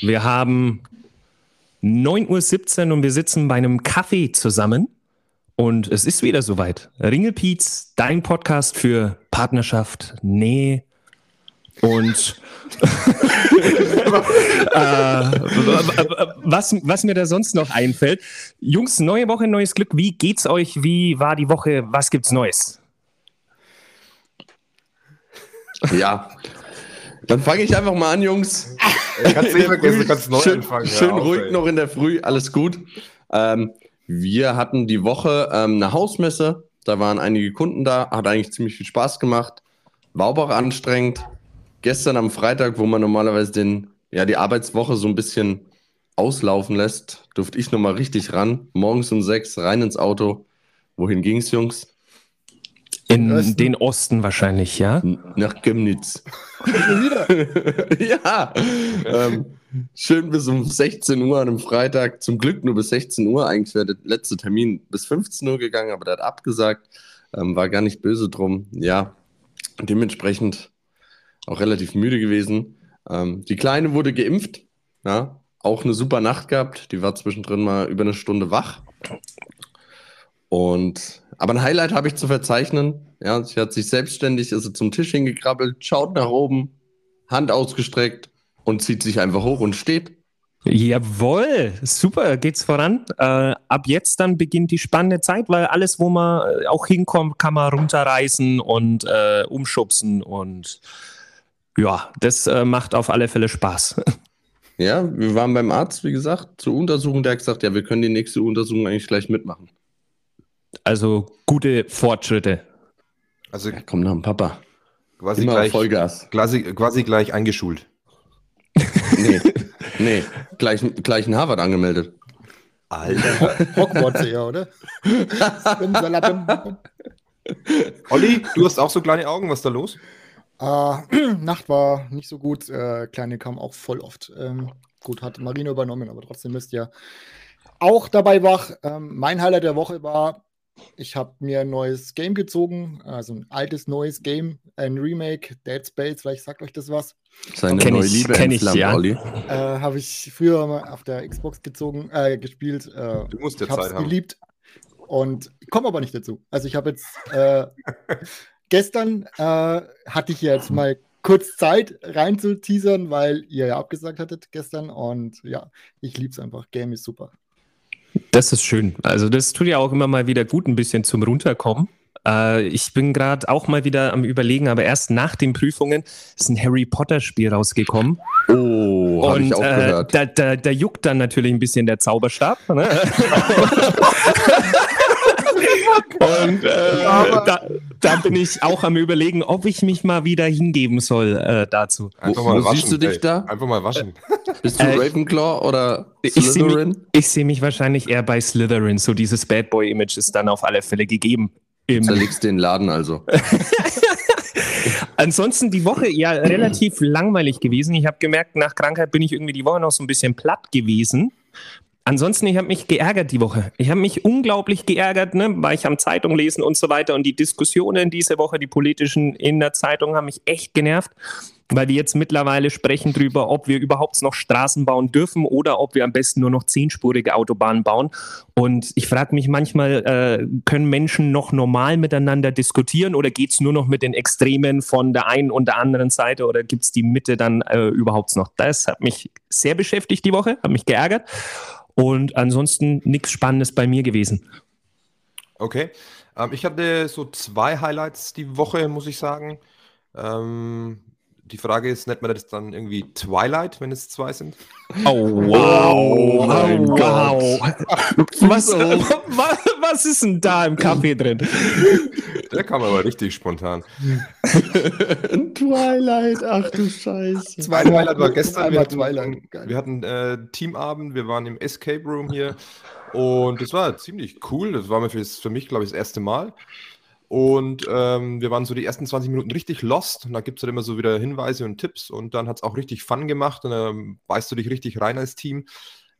Wir haben 9.17 Uhr und wir sitzen bei einem Kaffee zusammen. Und es ist wieder soweit. Ringelpiez, dein Podcast für Partnerschaft, Nähe und äh, was, was mir da sonst noch einfällt. Jungs, neue Woche, neues Glück. Wie geht's euch? Wie war die Woche? Was gibt's Neues? Ja, dann fange ich einfach mal an, Jungs. Kannst nicht vergessen, kannst neu schön, anfangen. Schön ja, ruhig ey. noch in der Früh, alles gut. Ähm, wir hatten die Woche ähm, eine Hausmesse, da waren einige Kunden da, hat eigentlich ziemlich viel Spaß gemacht. War aber auch anstrengend. Gestern am Freitag, wo man normalerweise den, ja, die Arbeitswoche so ein bisschen auslaufen lässt, durfte ich nochmal richtig ran. Morgens um sechs rein ins Auto. Wohin ging's, Jungs? In Osten. den Osten wahrscheinlich, ja? Nach Chemnitz. wieder. ja, ähm, schön bis um 16 Uhr an einem Freitag. Zum Glück nur bis 16 Uhr. Eigentlich wäre der letzte Termin bis 15 Uhr gegangen, aber der hat abgesagt. Ähm, war gar nicht böse drum. Ja, dementsprechend auch relativ müde gewesen. Ähm, die Kleine wurde geimpft. Ja, auch eine super Nacht gehabt. Die war zwischendrin mal über eine Stunde wach. Und aber ein Highlight habe ich zu verzeichnen. Ja, sie hat sich selbstständig, ist sie zum Tisch hingekrabbelt, schaut nach oben, Hand ausgestreckt und zieht sich einfach hoch und steht. Jawohl, super, geht's voran. Äh, ab jetzt dann beginnt die spannende Zeit, weil alles, wo man äh, auch hinkommt, kann man runterreißen und äh, umschubsen und ja, das äh, macht auf alle Fälle Spaß. Ja, wir waren beim Arzt, wie gesagt, zur Untersuchung. Der hat gesagt, ja, wir können die nächste Untersuchung eigentlich gleich mitmachen. Also gute Fortschritte. Also Ja, komm nach dem Papa. quasi Immer gleich, Vollgas. quasi, quasi gleich eingeschult. Nee, nee, gleich, gleich in Harvard angemeldet. Alter. Hogwarts eher, oder? Olli, du hast auch so kleine Augen, was ist da los? Äh, Nacht war nicht so gut. Äh, Kleine kam auch voll oft. Ähm, gut, hat Marino übernommen, aber trotzdem müsst ihr auch dabei wach. Ähm, mein Highlight der Woche war, ich habe mir ein neues Game gezogen, also ein altes neues Game, ein Remake, Dead Space, vielleicht sagt euch das was. Seine Kenn neue ich- Liebe kenn ich, ja. Äh, habe ich früher mal auf der Xbox gezogen, äh, gespielt. Äh, Du musst ja ich habe es Zeit haben. geliebt und komme aber nicht dazu. Also ich habe jetzt äh, gestern äh, hatte ich jetzt mal kurz Zeit rein zu teasern, weil ihr ja abgesagt hattet gestern und ja, ich liebe es einfach. Game ist super. Das ist schön. Also das tut ja auch immer mal wieder gut, ein bisschen zum Runterkommen. Äh, ich bin gerade auch mal wieder am Überlegen, aber erst nach den Prüfungen ist ein Harry Potter Spiel rausgekommen. Oh, habe ich auch äh, gehört. Da, da, da juckt dann natürlich ein bisschen der Zauberstab. Ne? Und äh, da, da bin ich auch am Überlegen, ob ich mich mal wieder hingeben soll äh, dazu. Einfach mal wo waschen. siehst du dich ey. da? Einfach mal waschen. Bist du äh, Ravenclaw oder Ich sehe Slytherin? mich, ich seh mich wahrscheinlich eher bei Slytherin. So dieses Bad Boy-Image ist dann auf alle Fälle gegeben. Im, Zerlegst den Laden also. Ansonsten die Woche ja relativ langweilig gewesen. Ich habe gemerkt, nach Krankheit bin ich irgendwie die Woche noch so ein bisschen platt gewesen. Ansonsten, ich habe mich geärgert die Woche. Ich habe mich unglaublich geärgert, ne, weil ich am Zeitung lesen und so weiter und die Diskussionen diese Woche, die politischen in der Zeitung, haben mich echt genervt, weil wir jetzt mittlerweile sprechen darüber, ob wir überhaupt noch Straßen bauen dürfen oder ob wir am besten nur noch zehnspurige Autobahnen bauen. Und ich frage mich manchmal, äh, können Menschen noch normal miteinander diskutieren oder geht es nur noch mit den Extremen von der einen und der anderen Seite oder gibt es die Mitte dann äh, überhaupt noch? Das hat mich sehr beschäftigt die Woche, hat mich geärgert. Und ansonsten nichts Spannendes bei mir gewesen. Okay. Ähm, ich hatte so zwei Highlights die Woche, muss ich sagen. Ähm, die Frage ist, nennt man das dann irgendwie Twilight, wenn es zwei sind? Oh, wow. Oh mein wow. Was, was, was ist denn da im Kaffee drin? Der kam aber richtig spontan. Twilight, ach du Scheiße. Zweite Highlight war gestern. Einmal wir hatten, Twilight, geil. Wir hatten äh, Teamabend, wir waren im Escape Room hier und das war ziemlich cool. Das war für mich, glaube ich, das erste Mal. Und ähm, wir waren so die ersten 20 Minuten richtig lost. Und da gibt es halt immer so wieder Hinweise und Tipps. Und dann hat es auch richtig Fun gemacht. Und dann beißt du dich richtig rein als Team.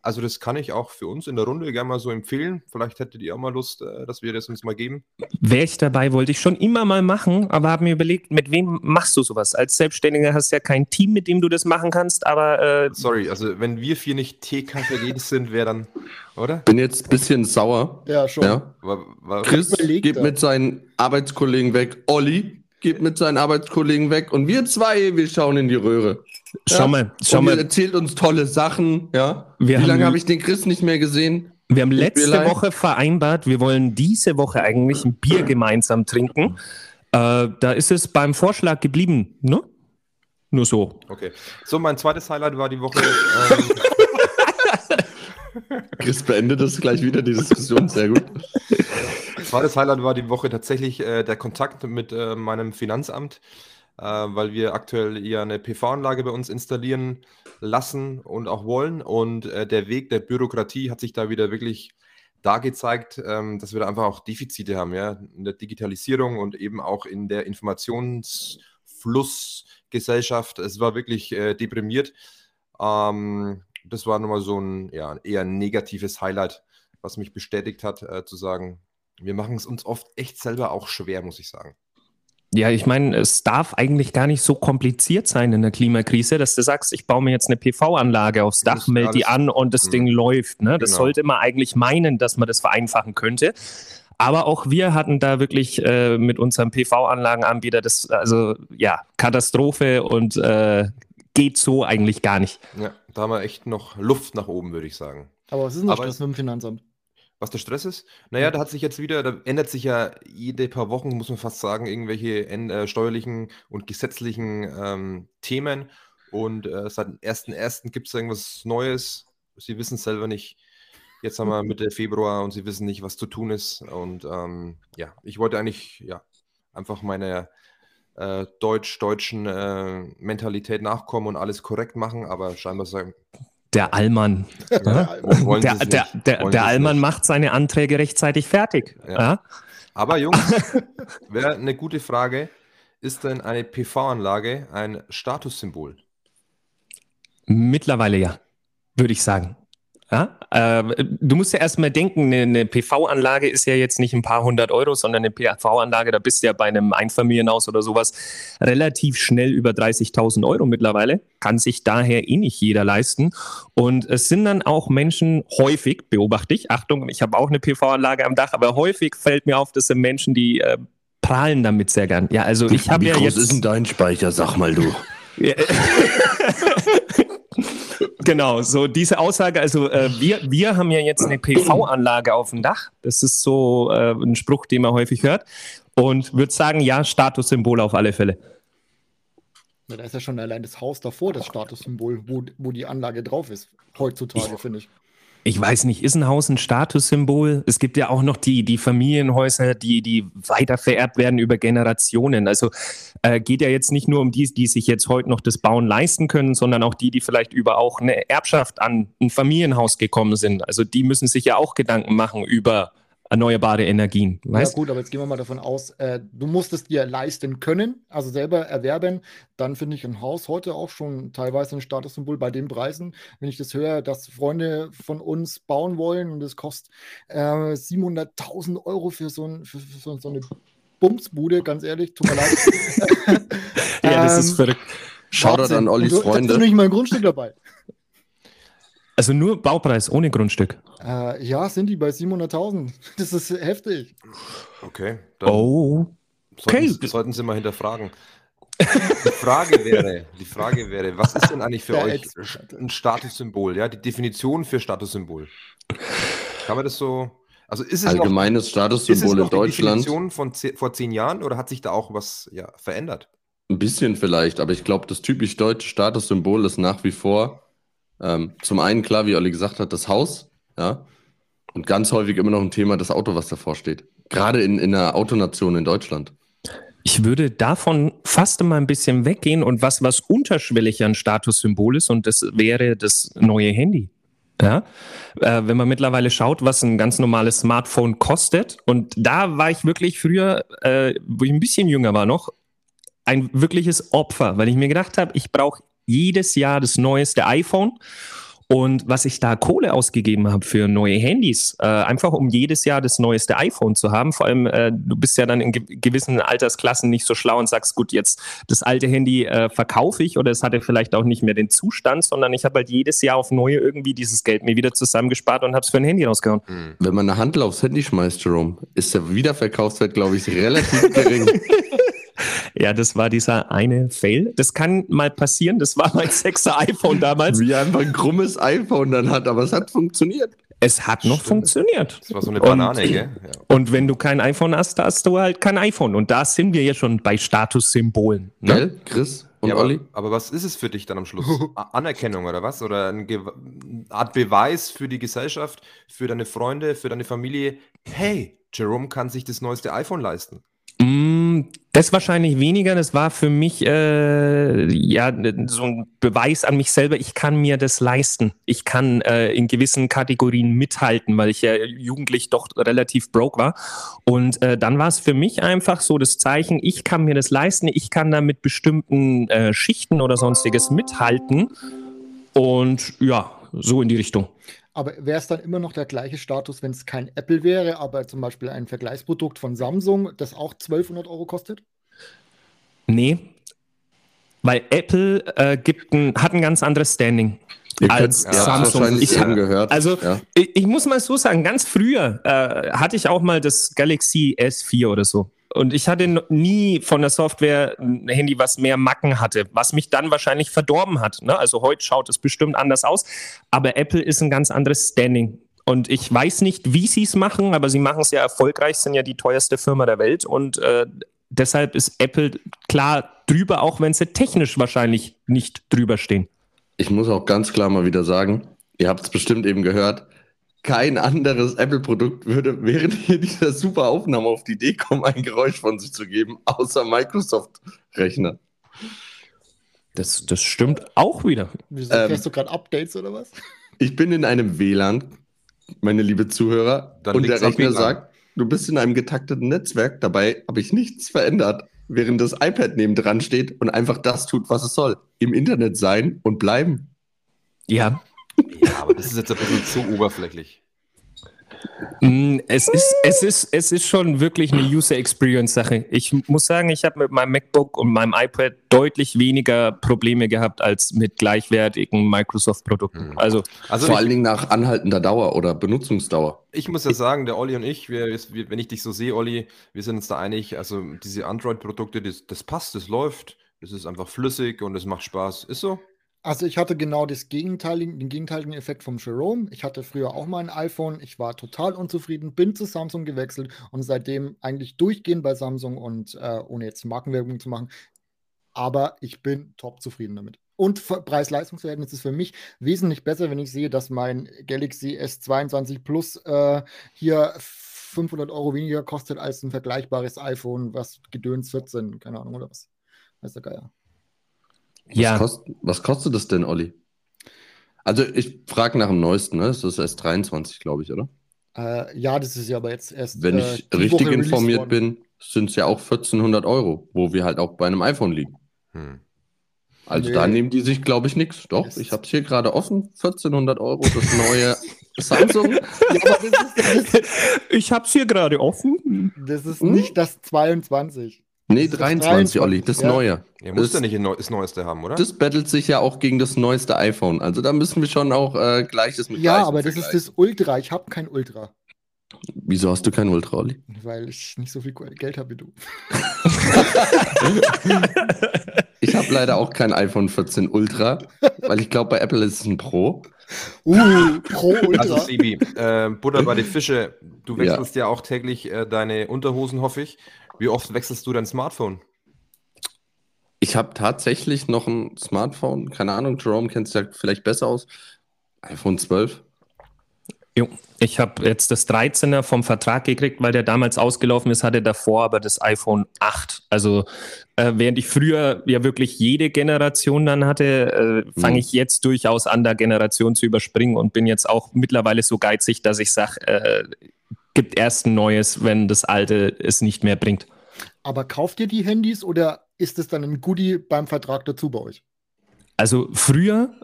Also das kann ich auch für uns in der Runde gerne mal so empfehlen. Vielleicht hättet ihr auch mal Lust, äh, dass wir das uns mal geben. Wäre ich dabei, wollte ich schon immer mal machen, aber habe mir überlegt, mit wem machst du sowas? Als Selbstständiger hast du ja kein Team, mit dem du das machen kannst, aber äh, Sorry, also wenn wir vier nicht TKKGs sind, wer dann, oder? Bin jetzt ein bisschen sauer. Ja, schon. Ja. Wa- wa- Chris Überlegt geht mit seinen Arbeitskollegen weg. Olli geht mit seinen Arbeitskollegen weg. Und wir zwei, wir schauen in die Röhre. Schau mal, schau und ihr mal, erzählt uns tolle Sachen. Ja. Wir Wie haben- lange habe ich den Chris nicht mehr gesehen? wir haben letzte. Woche vereinbart, wir wollen diese Woche eigentlich ein Bier gemeinsam trinken. Äh, da ist es beim Vorschlag geblieben, ne? Nur so. Okay. So, mein zweites Highlight war die Woche. Ähm, Chris beendet das gleich wieder, die Diskussion. Sehr gut. zweites Highlight war die Woche tatsächlich äh, der Kontakt mit äh, meinem Finanzamt, weil wir aktuell ja eine PV-Anlage bei uns installieren lassen und auch wollen. Und äh, der Weg der Bürokratie hat sich da wieder wirklich dargezeigt, ähm, dass wir da einfach auch Defizite haben, ja, in der Digitalisierung und eben auch in der Informationsflussgesellschaft. Es war wirklich äh, deprimiert. Ähm, das war nochmal so ein ja, eher negatives Highlight, was mich bestätigt hat, äh, zu sagen, wir machen es uns oft echt selber auch schwer, muss ich sagen. Ja, ich meine, es darf eigentlich gar nicht so kompliziert sein in der Klimakrise, dass du sagst, ich baue mir jetzt eine PV-Anlage aufs Dach, melde die an und das Mhm. Ding läuft. Ne? Das Genau. sollte man eigentlich meinen, dass man das vereinfachen könnte. Aber auch wir hatten da wirklich äh, mit unserem PV-Anlagenanbieter das, also ja, Katastrophe und äh, geht so eigentlich gar nicht. Ja, da haben wir echt noch Luft nach oben, würde ich sagen. Aber was ist denn das mit dem Finanzamt? Was der Stress ist? Naja, da hat sich jetzt wieder, da ändert sich ja jede paar Wochen, muss man fast sagen, irgendwelche en- äh, steuerlichen und gesetzlichen ähm, Themen. Und äh, seit dem 1.1. gibt es irgendwas Neues. Sie wissen es selber nicht. Jetzt haben wir Mitte Februar und sie wissen nicht, was zu tun ist. Und ähm, ja, ich wollte eigentlich ja einfach meiner äh, deutsch-deutschen äh, Mentalität nachkommen und alles korrekt machen, aber scheinbar sagen, Der Allmann. ja, Der, der, der, der Allmann nicht. macht seine Anträge rechtzeitig fertig. Ja. Ja. Aber Jungs, wäre eine gute Frage, ist denn eine PV-Anlage ein Statussymbol? Mittlerweile ja, würde ich sagen. Ja? Äh, du musst ja erstmal denken, eine, eine PV-Anlage ist ja jetzt nicht ein paar hundert Euro, sondern eine PV-Anlage, da bist du ja bei einem Einfamilienhaus oder sowas relativ schnell über 30.000 Euro mittlerweile. Kann sich daher eh nicht jeder leisten. Und es sind dann auch Menschen häufig, beobachte ich, Achtung, ich habe auch eine PV-Anlage am Dach, aber häufig fällt mir auf, das sind Menschen, die äh, prahlen damit sehr gern. Ja, also ich habe ja jetzt... ist denn dein Speicher, sag mal du? Genau, so diese Aussage, also äh, wir, wir haben ja jetzt eine PV-Anlage auf dem Dach. Das ist so äh, ein Spruch, den man häufig hört. Und würde sagen, ja, Statussymbol auf alle Fälle. Na, da ist ja schon allein das Haus davor das Statussymbol, wo, wo die Anlage drauf ist. Heutzutage, finde ich. Ich weiß nicht, ist ein Haus ein Statussymbol? Es gibt ja auch noch die, die Familienhäuser, die, die weiter vererbt werden über Generationen. Also äh, geht ja jetzt nicht nur um die, die sich jetzt heute noch das Bauen leisten können, sondern auch die, die vielleicht über auch eine Erbschaft an ein Familienhaus gekommen sind. Also die müssen sich ja auch Gedanken machen über erneuerbare Energien. Weißt? Ja gut, aber jetzt gehen wir mal davon aus, äh, du musst es dir leisten können, also selber erwerben. Dann finde ich ein Haus heute auch schon teilweise ein Statussymbol bei den Preisen. Wenn ich das höre, dass Freunde von uns bauen wollen und es kostet äh, 700.000 Euro für so, ein, für, für so, so eine Bumsbude, ganz ehrlich, tut mir leid. ja, das ist Ähm, verrückt. Shoutout Wahnsinn. an Ollis Freunde. Da ist nicht mal ein Grundstück dabei. Also nur Baupreis ohne Grundstück. Äh, ja, sind die bei 700.000. Das ist heftig. Okay. Dann Oh. sollten, okay. sollten Sie mal hinterfragen. Die Frage wäre, die Frage wäre, was ist denn eigentlich für Der euch ein Statussymbol? Ja, die Definition für Statussymbol. Kann man das so? Also ist es noch, Allgemeines ist es Statussymbol noch in die Deutschland. Definition von vor zehn Jahren oder hat sich da auch was ja, verändert? Ein bisschen vielleicht, aber ich glaube, das typisch deutsche Statussymbol ist nach wie vor ähm, zum einen klar, wie Olli gesagt hat, das Haus, ja, und ganz häufig immer noch ein Thema das Auto, was davor steht. Gerade in, in einer Autonation in Deutschland. Ich würde davon fast immer ein bisschen weggehen und was, was unterschwellig ein Statussymbol ist, und das wäre das neue Handy. Ja, äh, wenn man mittlerweile schaut, was ein ganz normales Smartphone kostet, und da war ich wirklich früher, äh, wo ich ein bisschen jünger war noch, ein wirkliches Opfer, weil ich mir gedacht habe, ich brauche jedes Jahr das neueste iPhone Und was ich da Kohle ausgegeben habe für neue Handys, äh, einfach um jedes Jahr das neueste iPhone zu haben. Vor allem, äh, du bist ja dann in ge gewissen Altersklassen nicht so schlau und sagst, gut, jetzt das alte Handy äh, verkaufe ich oder es hatte vielleicht auch nicht mehr den Zustand, sondern ich habe halt jedes Jahr auf neue irgendwie dieses Geld mir wieder zusammengespart und habe es für ein Handy rausgehauen. Hm. Wenn man eine Handel aufs Handy schmeißt, Jerome, ist der Wiederverkaufswert, glaube ich, relativ gering. Ja, das war dieser eine Fail. Das kann mal passieren. Das war mein sechster iPhone damals. Wie einfach ein krummes iPhone dann hat, aber es hat funktioniert. Es hat noch Stimmt. funktioniert. Das war so eine Banane, und, gell? Ja. Und wenn du kein iPhone hast, hast du halt kein iPhone. Und da sind wir ja schon bei Statussymbolen. Ne? Gell, Chris? Und ja, Olli? Aber, aber, was ist es für dich dann am Schluss? Anerkennung oder was? Oder eine Art Beweis für die Gesellschaft, für deine Freunde, für deine Familie? Hey, Jerome kann sich das neueste iPhone leisten. Mm, das wahrscheinlich weniger. Das war für mich äh, ja so ein Beweis an mich selber. Ich kann mir das leisten. Ich kann äh, in gewissen Kategorien mithalten, weil ich ja jugendlich doch relativ broke war. Und äh, dann war es für mich einfach so das Zeichen: Ich kann mir das leisten. Ich kann da mit bestimmten äh, Schichten oder sonstiges mithalten. Und ja, so in die Richtung. Aber wäre es dann immer noch der gleiche Status, wenn es kein Apple wäre, aber zum Beispiel ein Vergleichsprodukt von Samsung, das auch 1200 Euro kostet? Nee, weil Apple äh, gibt ein, hat ein ganz anderes Standing. Ihr als ja, Samsung. Ich, gehört. Also ja. ich, ich, muss mal so sagen, ganz früher äh, hatte ich auch mal das Galaxy S4 oder so. Und ich hatte nie von der Software ein Handy, was mehr Macken hatte, was mich dann wahrscheinlich verdorben hat. Ne? Also heute schaut es bestimmt anders aus. Aber Apple ist ein ganz anderes Standing. Und ich weiß nicht, wie sie es machen, aber sie machen es ja erfolgreich, sind ja die teuerste Firma der Welt. Und äh, deshalb ist Apple klar drüber, auch wenn sie technisch wahrscheinlich nicht drüber stehen. Ich muss auch ganz klar mal wieder sagen, ihr habt es bestimmt eben gehört, kein anderes Apple-Produkt würde während hier dieser super Aufnahme auf die Idee kommen, ein Geräusch von sich zu geben, außer Microsoft-Rechner. Das, das stimmt auch wieder. Wieso ähm, du gerade Updates oder was? Ich bin in einem WLAN, meine liebe Zuhörer, Dann und der Rechner sagt, du bist in einem getakteten Netzwerk, dabei habe ich nichts verändert, während das iPad nebendran steht und einfach das tut, was es soll. Im Internet sein und bleiben. Ja, ja, aber das ist jetzt ein bisschen zu oberflächlich. Mm, es ist, es, ist, es ist schon wirklich eine User Experience Sache. Ich muss sagen, ich habe mit meinem MacBook und meinem iPad deutlich weniger Probleme gehabt als mit gleichwertigen Microsoft-Produkten. Hm. Also, also vor ich, allen Dingen nach anhaltender Dauer oder Benutzungsdauer. Ich muss ja sagen, der Olli und ich, wir, wenn ich dich so sehe, Olli, wir sind uns da einig, also diese Android-Produkte, das, das passt, das läuft, das ist einfach flüssig und es macht Spaß. Ist so? Also ich hatte genau das gegenteiligen, den gegenteiligen Effekt vom Jerome. Ich hatte früher auch mal ein iPhone. Ich war total unzufrieden, bin zu Samsung gewechselt und seitdem eigentlich durchgehend bei Samsung und äh, ohne jetzt Markenwerbung zu machen. Aber ich bin top zufrieden damit. Und Preis-Leistungs-Verhältnis ist für mich wesentlich besser, wenn ich sehe, dass mein Galaxy S22 Plus äh, hier 500 Euro weniger kostet als ein vergleichbares iPhone, was gedöns 14, keine Ahnung oder was. Weiß der Geier. Was, ja. kost, was kostet das denn, Olli? Also ich frage nach dem neuesten, ne? Das ist erst 23, glaube ich, oder? Äh, ja, das ist ja aber jetzt erst. Wenn ich äh, richtig Woche informiert bin, sind es ja auch 1400 Euro, wo wir halt auch bei einem iPhone liegen. Hm. Also nee. da nehmen die sich, glaube ich, nichts. Doch, yes. ich habe es hier gerade offen. 1400 Euro, das neue Samsung. Ja, ist, ist, ich habe es hier gerade offen. Das ist hm? nicht das 22. Nee, 23, Olli, das ja. neue. Ihr müsst ja nicht das Neueste haben, oder? Das battelt sich ja auch gegen das neueste iPhone. Also da müssen wir schon auch äh, Gleiches mit Ja, aber das ist das Ultra. Ich habe kein Ultra. Wieso hast du kein Ultra, Olli? Weil ich nicht so viel Geld habe wie du. ich habe leider auch kein iPhone 14 Ultra, weil ich glaube, bei Apple ist es ein Pro. Uh, Pro Ultra. Also, Sibi, äh, Butter bei die Fische. Du wechselst ja, ja auch täglich äh, deine Unterhosen, hoffe ich. Wie oft wechselst du dein Smartphone? Ich habe tatsächlich noch ein Smartphone. Keine Ahnung, Jerome kennt es ja vielleicht besser aus. iPhone 12. Jo, ich habe jetzt das 13er vom Vertrag gekriegt, weil der damals ausgelaufen ist, hatte davor aber das iPhone 8. Also äh, während ich früher ja wirklich jede Generation dann hatte, äh, fange mhm. ich jetzt durchaus an, der Generation zu überspringen und bin jetzt auch mittlerweile so geizig, dass ich sage, äh, gibt erst ein neues, wenn das alte es nicht mehr bringt. Aber kauft ihr die Handys oder ist es dann ein Goodie beim Vertrag dazu bei euch? Also früher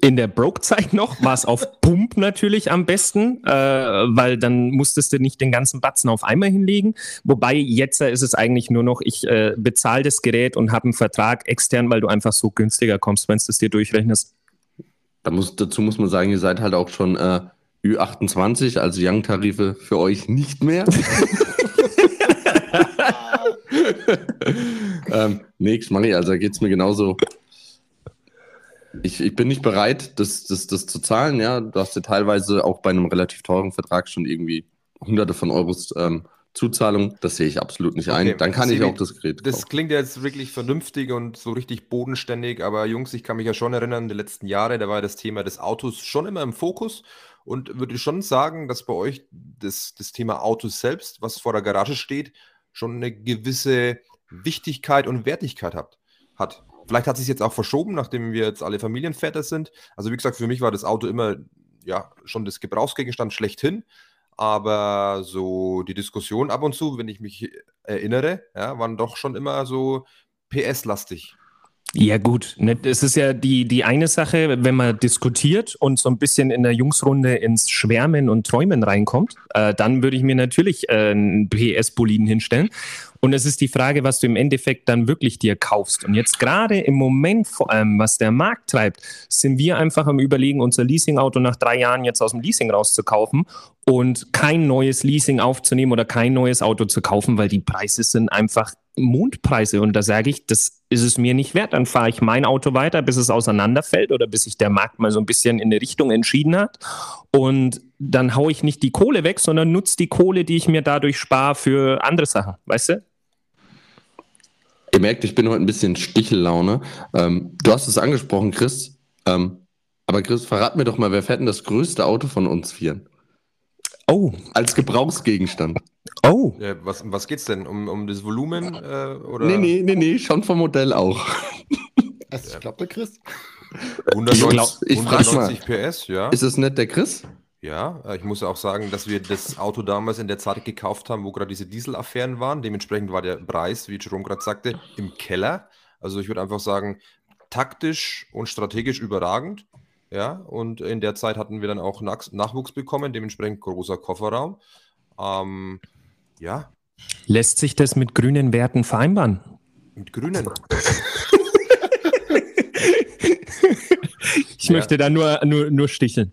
in der Broke-Zeit noch war es auf Pump natürlich am besten, äh, weil dann musstest du nicht den ganzen Batzen auf einmal hinlegen. Wobei jetzt ist es eigentlich nur noch, ich äh, bezahle das Gerät und habe einen Vertrag extern, weil du einfach so günstiger kommst, wenn du es dir durchrechnest. Da muss, dazu muss man sagen, ihr seid halt auch schon äh, Ü28, also Young-Tarife für euch nicht mehr. ähm, nee, Schmanni, also da geht es mir genauso. Ich, ich bin nicht bereit, das, das, das zu zahlen. Ja, du hast ja teilweise auch bei einem relativ teuren Vertrag schon irgendwie hunderte von Euros ähm, Zuzahlung. Das sehe ich absolut nicht ein. Dann kann ich auch das Gerät. Das kaufen. klingt jetzt wirklich vernünftig und so richtig bodenständig. Aber Jungs, ich kann mich ja schon erinnern, die letzten Jahre, da war das Thema des Autos schon immer im Fokus. Und würde schon sagen, dass bei euch das, das Thema Autos selbst, was vor der Garage steht, schon eine gewisse Wichtigkeit und Wertigkeit hat. hat. Vielleicht hat sich jetzt auch verschoben, nachdem wir jetzt alle Familienväter sind. Also wie gesagt, für mich war das Auto immer ja schon das Gebrauchsgegenstand schlechthin. Aber so die Diskussion ab und zu, wenn ich mich erinnere, ja, waren doch schon immer so PS-lastig. Ja, gut. Ne, es ist ja die, die eine Sache, wenn man diskutiert und so ein bisschen in der Jungsrunde ins Schwärmen und Träumen reinkommt, äh, dann würde ich mir natürlich äh, einen PS-Boliden hinstellen. Und es ist die Frage, was du im Endeffekt dann wirklich dir kaufst. Und jetzt gerade im Moment vor allem, was der Markt treibt, sind wir einfach am Überlegen, unser Leasing-Auto nach drei Jahren jetzt aus dem Leasing rauszukaufen und kein neues Leasing aufzunehmen oder kein neues Auto zu kaufen, weil die Preise sind einfach Mondpreise. Und da sage ich, das ist es mir nicht wert. Dann fahre ich mein Auto weiter, bis es auseinanderfällt oder bis sich der Markt mal so ein bisschen in eine Richtung entschieden hat. Und dann haue ich nicht die Kohle weg, sondern nutze die Kohle, die ich mir dadurch spare, für andere Sachen. Weißt du? Ihr merkt, ich bin heute ein bisschen Stichellaune. Ähm, du hast es angesprochen, Chris. Ähm, aber Chris, verrat mir doch mal, wer fährt denn das größte Auto von uns vieren? Oh. Als Gebrauchsgegenstand. Oh. Ja, was, was geht's denn? Um, um das Volumen? Äh, oder? Nee, nee, nee, nee, schon vom Modell auch. Also, ich glaube, der Chris. 190, ich, ich 190 PS, ja. Ist es nicht der Chris? Ja, äh, ich muss auch sagen, dass wir das Auto damals in der Zeit gekauft haben, wo gerade diese Dieselaffären waren. Dementsprechend war der Preis, wie Jerome gerade sagte, im Keller. Also ich würde einfach sagen, taktisch und strategisch überragend. Ja, und in der Zeit hatten wir dann auch Nach Nachwuchs bekommen, dementsprechend großer Kofferraum. Ähm, ja. Lässt sich das mit grünen Werten vereinbaren? Mit grünen? ich ja. möchte da nur, nur, nur sticheln.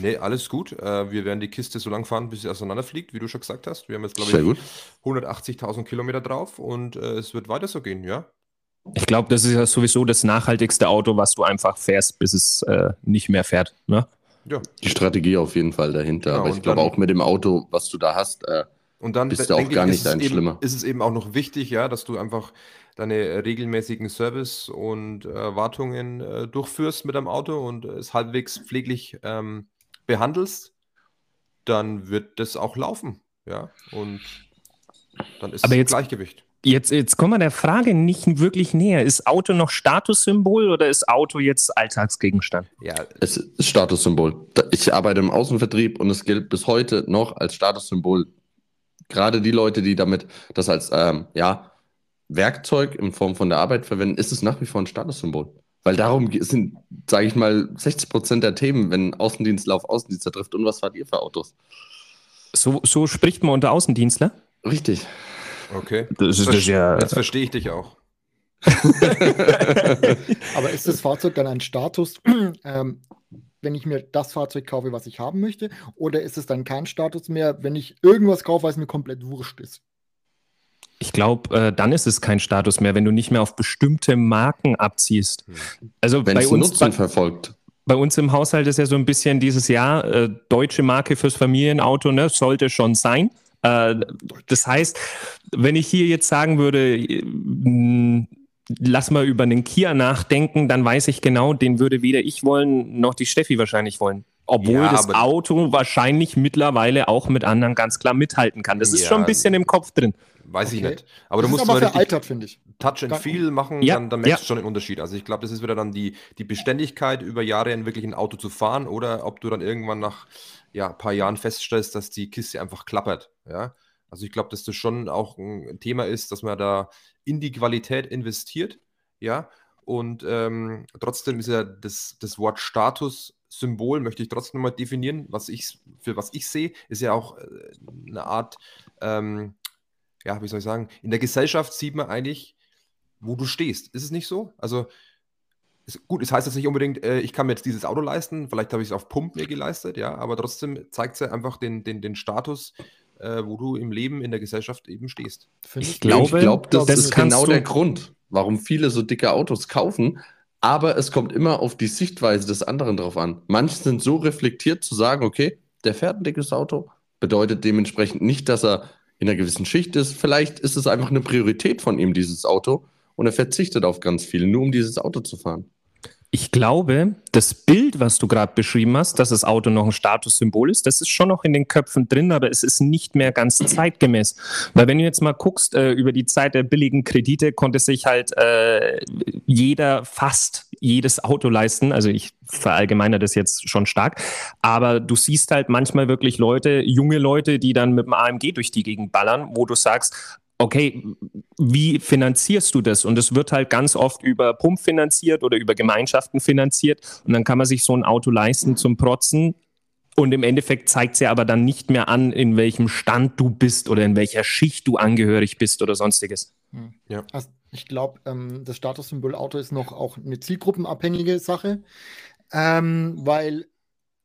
Nee, alles gut. Äh, wir werden die Kiste so lang fahren, bis sie auseinanderfliegt, wie du schon gesagt hast. Wir haben jetzt, glaube ich, 180.000 Kilometer drauf und äh, es wird weiter so gehen, ja. Ich glaube, das ist ja sowieso das nachhaltigste Auto, was du einfach fährst, bis es äh, nicht mehr fährt. Ne? Ja. Die Strategie auf jeden Fall dahinter. Ja, Aber ich glaube auch mit dem Auto, was du da hast, äh, und dann bist du auch gar nicht ein Schlimmer. Ist es eben auch noch wichtig, ja, dass du einfach deine regelmäßigen Service und äh, Wartungen äh, durchführst mit deinem Auto und es halbwegs pfleglich ähm, behandelst, dann wird das auch laufen, ja. Und dann ist Aber es jetzt, Gleichgewicht. Jetzt, jetzt kommen wir der Frage nicht wirklich näher. Ist Auto noch Statussymbol oder ist Auto jetzt Alltagsgegenstand? Ja, es ist Statussymbol. Ich arbeite im Außenvertrieb und es gilt bis heute noch als Statussymbol. Gerade die Leute, die damit das als ähm, ja, Werkzeug in Form von der Arbeit verwenden, ist es nach wie vor ein Statussymbol. Weil darum sind, sage ich mal, 60 Prozent der Themen, wenn Außendienstler auf Außendienstler trifft. Und was fahrt ihr für Autos? So, so spricht man unter Außendienstler? Richtig. Okay. Das ist das ja. Jetzt verstehe ich dich auch. Aber ist das Fahrzeug dann ein Status, ähm, wenn ich mir das Fahrzeug kaufe, was ich haben möchte? Oder ist es dann kein Status mehr, wenn ich irgendwas kaufe, was mir komplett wurscht ist? Ich glaube, äh, dann ist es kein Status mehr, wenn du nicht mehr auf bestimmte Marken abziehst. Hm. Also wenn bei uns Nutzen verfolgt. Bei uns im Haushalt ist ja so ein bisschen dieses Jahr äh, deutsche Marke fürs Familienauto, ne, sollte schon sein. Äh, das heißt, wenn ich hier jetzt sagen würde, mh, lass mal über einen Kia nachdenken, dann weiß ich genau, den würde weder ich wollen, noch die Steffi wahrscheinlich wollen. Obwohl ja, das Auto wahrscheinlich mittlerweile auch mit anderen ganz klar mithalten kann. Das ja, ist schon ein bisschen im Kopf drin. Weiß okay. ich nicht. Aber das du musst aber veraltert, finde ich. Touch and Feel machen, ja, dann, dann merkst du schon den Unterschied. Also ich glaube, das ist wieder dann die, die Beständigkeit, über Jahre in wirklich ein Auto zu fahren oder ob du dann irgendwann nach ja, ein paar Jahren feststellst, dass die Kiste einfach klappert. Ja? Also ich glaube, dass das schon auch ein Thema ist, dass man da in die Qualität investiert, ja, Und ähm, trotzdem ist ja das, das Wort Statussymbol, möchte ich trotzdem mal definieren, was ich, für was ich sehe, ist ja auch äh, eine Art, ähm, ja, wie soll ich sagen, in der Gesellschaft sieht man eigentlich, wo du stehst. Ist es nicht so? Also, ist, gut, es heißt jetzt nicht unbedingt, äh, ich kann mir jetzt dieses Auto leisten, vielleicht habe ich es auf Pump mir geleistet, ja, aber trotzdem zeigt es ja einfach den, den, den Status, äh, wo du im Leben, in der Gesellschaft eben stehst. Ich, ich glaube, glaub, das, das, ist genau der Grund, warum viele so dicke Autos kaufen, aber es kommt immer auf die Sichtweise des anderen drauf an. Manche sind so reflektiert zu sagen, okay, der fährt ein dickes Auto, bedeutet dementsprechend nicht, dass er in einer gewissen Schicht ist. Vielleicht ist es einfach eine Priorität von ihm, dieses Auto, und er verzichtet auf ganz viel, nur um dieses Auto zu fahren. Ich glaube, das Bild, was du gerade beschrieben hast, dass das Auto noch ein Statussymbol ist, das ist schon noch in den Köpfen drin, aber es ist nicht mehr ganz zeitgemäß. Weil wenn du jetzt mal guckst, äh, über die Zeit der billigen Kredite konnte sich halt äh, jeder fast jedes Auto leisten. Also ich verallgemeine das jetzt schon stark. Aber du siehst halt manchmal wirklich Leute, junge Leute, die dann mit dem AMG durch die Gegend ballern, wo du sagst, okay, wie finanzierst du das? Und es wird halt ganz oft über Pump finanziert oder über Gemeinschaften finanziert. Und dann kann man sich so ein Auto leisten zum Protzen. Und im Endeffekt zeigt es ja aber dann nicht mehr an, in welchem Stand du bist oder in welcher Schicht du angehörig bist oder sonstiges. Hm. Ja. Also ich glaube, ähm, das Statussymbol Auto ist noch auch eine zielgruppenabhängige Sache, ähm, weil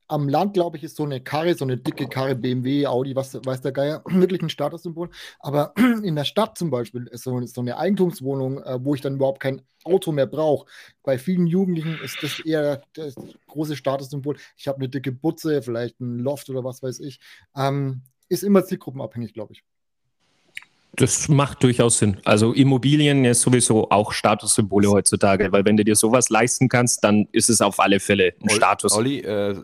am Land, glaube ich, ist so eine Karre, so eine dicke Karre, BMW, Audi, was weiß der Geier, wirklich ein Statussymbol. Aber in der Stadt zum Beispiel ist so, so eine Eigentumswohnung, äh, wo ich dann überhaupt kein Auto mehr brauche. Bei vielen Jugendlichen ist das eher das große Statussymbol. Ich habe eine dicke Butze, vielleicht ein Loft oder was weiß ich. Ähm, ist immer zielgruppenabhängig, glaube ich. Das macht durchaus Sinn. Also Immobilien ist sowieso auch Statussymbole heutzutage, weil wenn du dir sowas leisten kannst, dann ist es auf alle Fälle ein Olli, Status. Olli, äh,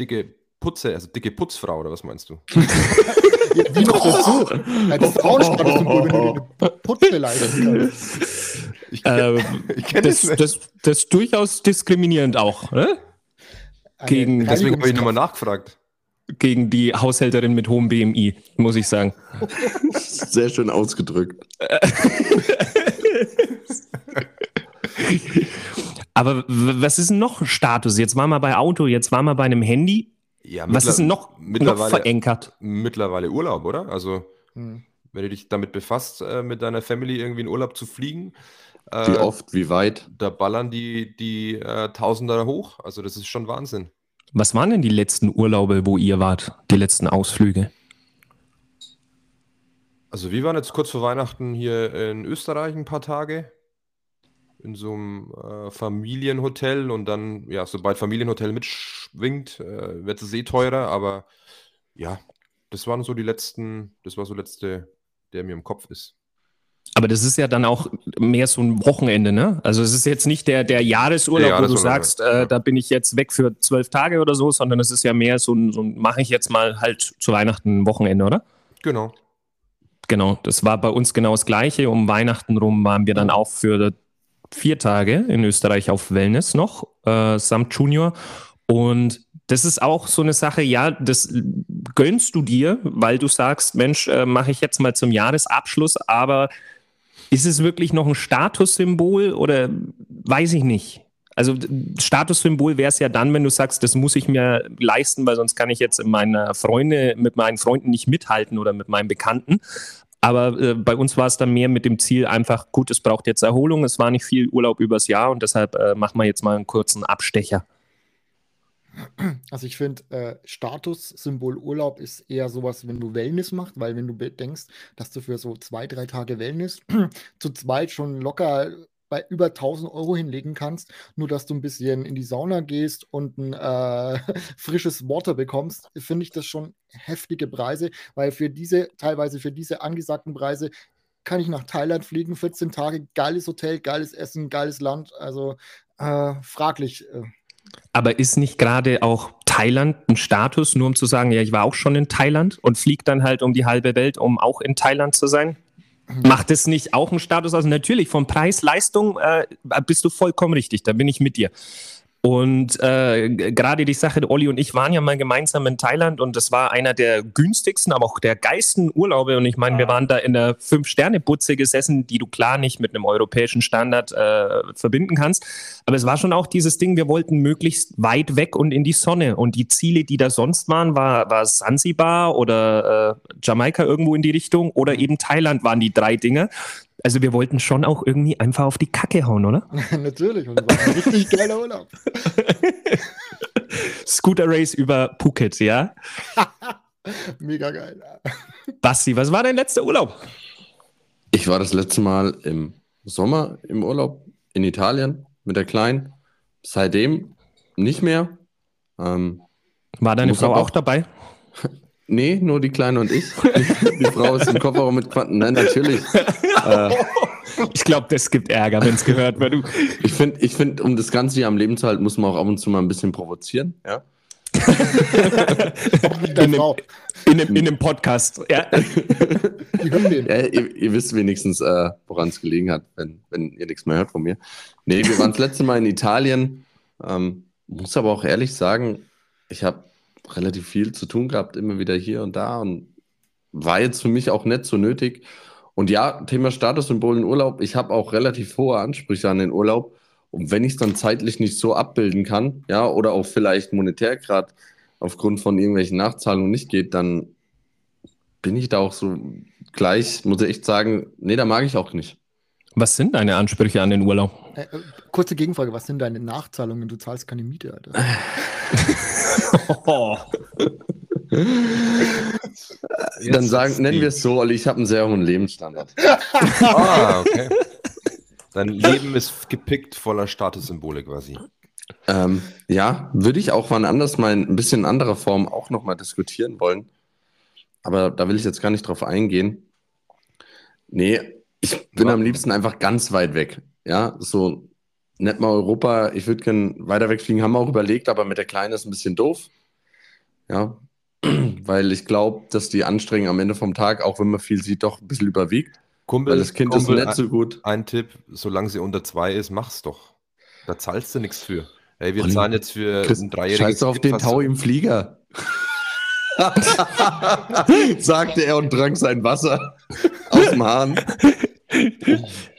dicke Putze, also dicke Putzfrau oder was meinst du? Wie noch dazu? Das ist auch ein Statussymbol, wenn du dir eine Putze leisten kannst. Ich, ähm, ich das, das, das, das ist durchaus diskriminierend auch. Ne? Gegen, deswegen habe ich nochmal nachgefragt gegen die Haushälterin mit hohem BMI, muss ich sagen. Sehr schön ausgedrückt. Aber was ist denn noch Status? Jetzt waren wir bei Auto, jetzt waren wir bei einem Handy. Ja, was ist denn noch, noch verankert? Mittlerweile Urlaub, oder? Also, hm. wenn du dich damit befasst, äh, mit deiner Family irgendwie in Urlaub zu fliegen. Äh, wie oft, wie weit? Da ballern die, die äh, Tausender hoch. Also, das ist schon Wahnsinn. Was waren denn die letzten Urlaube, wo ihr wart? Die letzten Ausflüge? Also wir waren jetzt kurz vor Weihnachten hier in Österreich ein paar Tage. In so einem äh, Familienhotel und dann, ja, sobald Familienhotel mitschwingt, äh, wird es eh teurer, aber ja, das waren so die letzten, das war so letzte, der mir im Kopf ist. Aber das ist ja dann auch mehr so ein Wochenende, ne? Also es ist jetzt nicht der, der Jahresurlaub, der Jahresurlaub, wo du sagst, äh, da bin ich jetzt weg für zwölf Tage oder so, sondern es ist ja mehr so ein, so ein mache ich jetzt mal halt zu Weihnachten ein Wochenende, oder? Genau. Genau, das war bei uns genau das Gleiche. Um Weihnachten rum waren wir dann auch für vier Tage in Österreich auf Wellness noch, äh, samt Junior. Und das ist auch so eine Sache, ja, das gönnst du dir, weil du sagst, Mensch, äh, mache ich jetzt mal zum Jahresabschluss, aber ist es wirklich noch ein Statussymbol oder weiß ich nicht? Also Statussymbol wäre es ja dann, wenn du sagst, das muss ich mir leisten, weil sonst kann ich jetzt meiner Freunde, mit meinen Freunden nicht mithalten oder mit meinen Bekannten. Aber äh, bei uns war es dann mehr mit dem Ziel einfach, gut, es braucht jetzt Erholung, es war nicht viel Urlaub übers Jahr und deshalb äh, machen wir jetzt mal einen kurzen Abstecher. Also ich finde, äh, Statussymbol Urlaub ist eher sowas, wenn du Wellness machst, weil wenn du bedenkst, dass du für so zwei, drei Tage Wellness zu zweit schon locker bei über 1000 Euro hinlegen kannst, nur dass du ein bisschen in die Sauna gehst und ein äh, frisches Water bekommst, finde ich das schon heftige Preise, weil für diese, teilweise für diese angesagten Preise kann ich nach Thailand fliegen, 14 Tage, geiles Hotel, geiles Essen, geiles Land, also äh, fraglich. Äh. Aber ist nicht gerade auch Thailand ein Status, nur um zu sagen, ja, ich war auch schon in Thailand und fliege dann halt um die halbe Welt, um auch in Thailand zu sein? Macht es nicht auch einen Status aus? Natürlich, vom Preis, Leistung äh, bist du vollkommen richtig, da bin ich mit dir. Und äh, gerade die Sache, Olli und ich waren ja mal gemeinsam in Thailand und das war einer der günstigsten, aber auch der geilsten Urlaube. Und ich meine, wir waren da in der Fünf-Sterne-Butze gesessen, die du klar nicht mit einem europäischen Standard äh, verbinden kannst. Aber es war schon auch dieses Ding, wir wollten möglichst weit weg und in die Sonne. Und die Ziele, die da sonst waren, war, war Sansibar oder äh, Jamaika irgendwo in die Richtung oder eben Thailand waren die drei Dinge. Also wir wollten schon auch irgendwie einfach auf die Kacke hauen, oder? Natürlich, und das war ein richtig geiler Urlaub. Scooter Race über Phuket, ja? Mega geil. Basti, was war dein letzter Urlaub? Ich war das letzte Mal im Sommer im Urlaub in Italien mit der Kleinen. Seitdem nicht mehr. Ähm, War deine Frau aber- auch dabei? nee, nur die Kleine und ich. Die, die Frau ist im Kofferraum mit Quanten. Nein, natürlich. Äh, Ich glaube, das gibt Ärger, wenn es gehört wird. Ich finde, ich find, um das Ganze hier am Leben zu halten, muss man auch ab und zu mal ein bisschen provozieren. Ja? In dem- Frau. In einem, in einem Podcast. Ja. Ja, ihr, ihr wisst wenigstens, äh, woran es gelegen hat, wenn, wenn ihr nichts mehr hört von mir. Nee, wir waren das letzte Mal in Italien. Ähm, muss aber auch ehrlich sagen, ich habe relativ viel zu tun gehabt, immer wieder hier und da und war jetzt für mich auch nicht so nötig. Und ja, Thema Statussymbol in Urlaub, ich habe auch relativ hohe Ansprüche an den Urlaub. Und wenn ich es dann zeitlich nicht so abbilden kann, ja, oder auch vielleicht monetär gerade aufgrund von irgendwelchen Nachzahlungen nicht geht, dann bin ich da auch so gleich, muss ich echt sagen, nee, da mag ich auch nicht. Was sind deine Ansprüche an den Urlaub? Äh, äh, kurze Gegenfrage, was sind deine Nachzahlungen? Du zahlst keine Miete, Alter. Oh. dann sagen, nennen wir es so, Olli, ich habe einen sehr hohen Lebensstandard. Ah, okay. Dein Leben ist gepickt voller Statussymbole quasi. Ähm, ja, würde ich auch wann anders mal in ein bisschen in anderer Form auch nochmal diskutieren wollen. Aber da will ich jetzt gar nicht drauf eingehen. Nee, ich bin Ja. am liebsten einfach ganz weit weg. Ja, so nicht mal Europa. Ich würde gern weiter wegfliegen, haben wir auch überlegt, aber mit der Kleinen ist ein bisschen doof. Ja, weil ich glaube, dass die Anstrengung am Ende vom Tag, auch wenn man viel sieht, doch ein bisschen überwiegt. Kumpel, Weil das Kind Kumpel, ist nicht so gut. Ein Tipp, solange sie unter zwei ist, mach's doch. Da zahlst du nichts für. Hey, wir Olli, zahlen jetzt für Chris, ein dreijähriges Scheiß auf den Tau im Flieger. Sagte er und trank sein Wasser aus dem Hahn.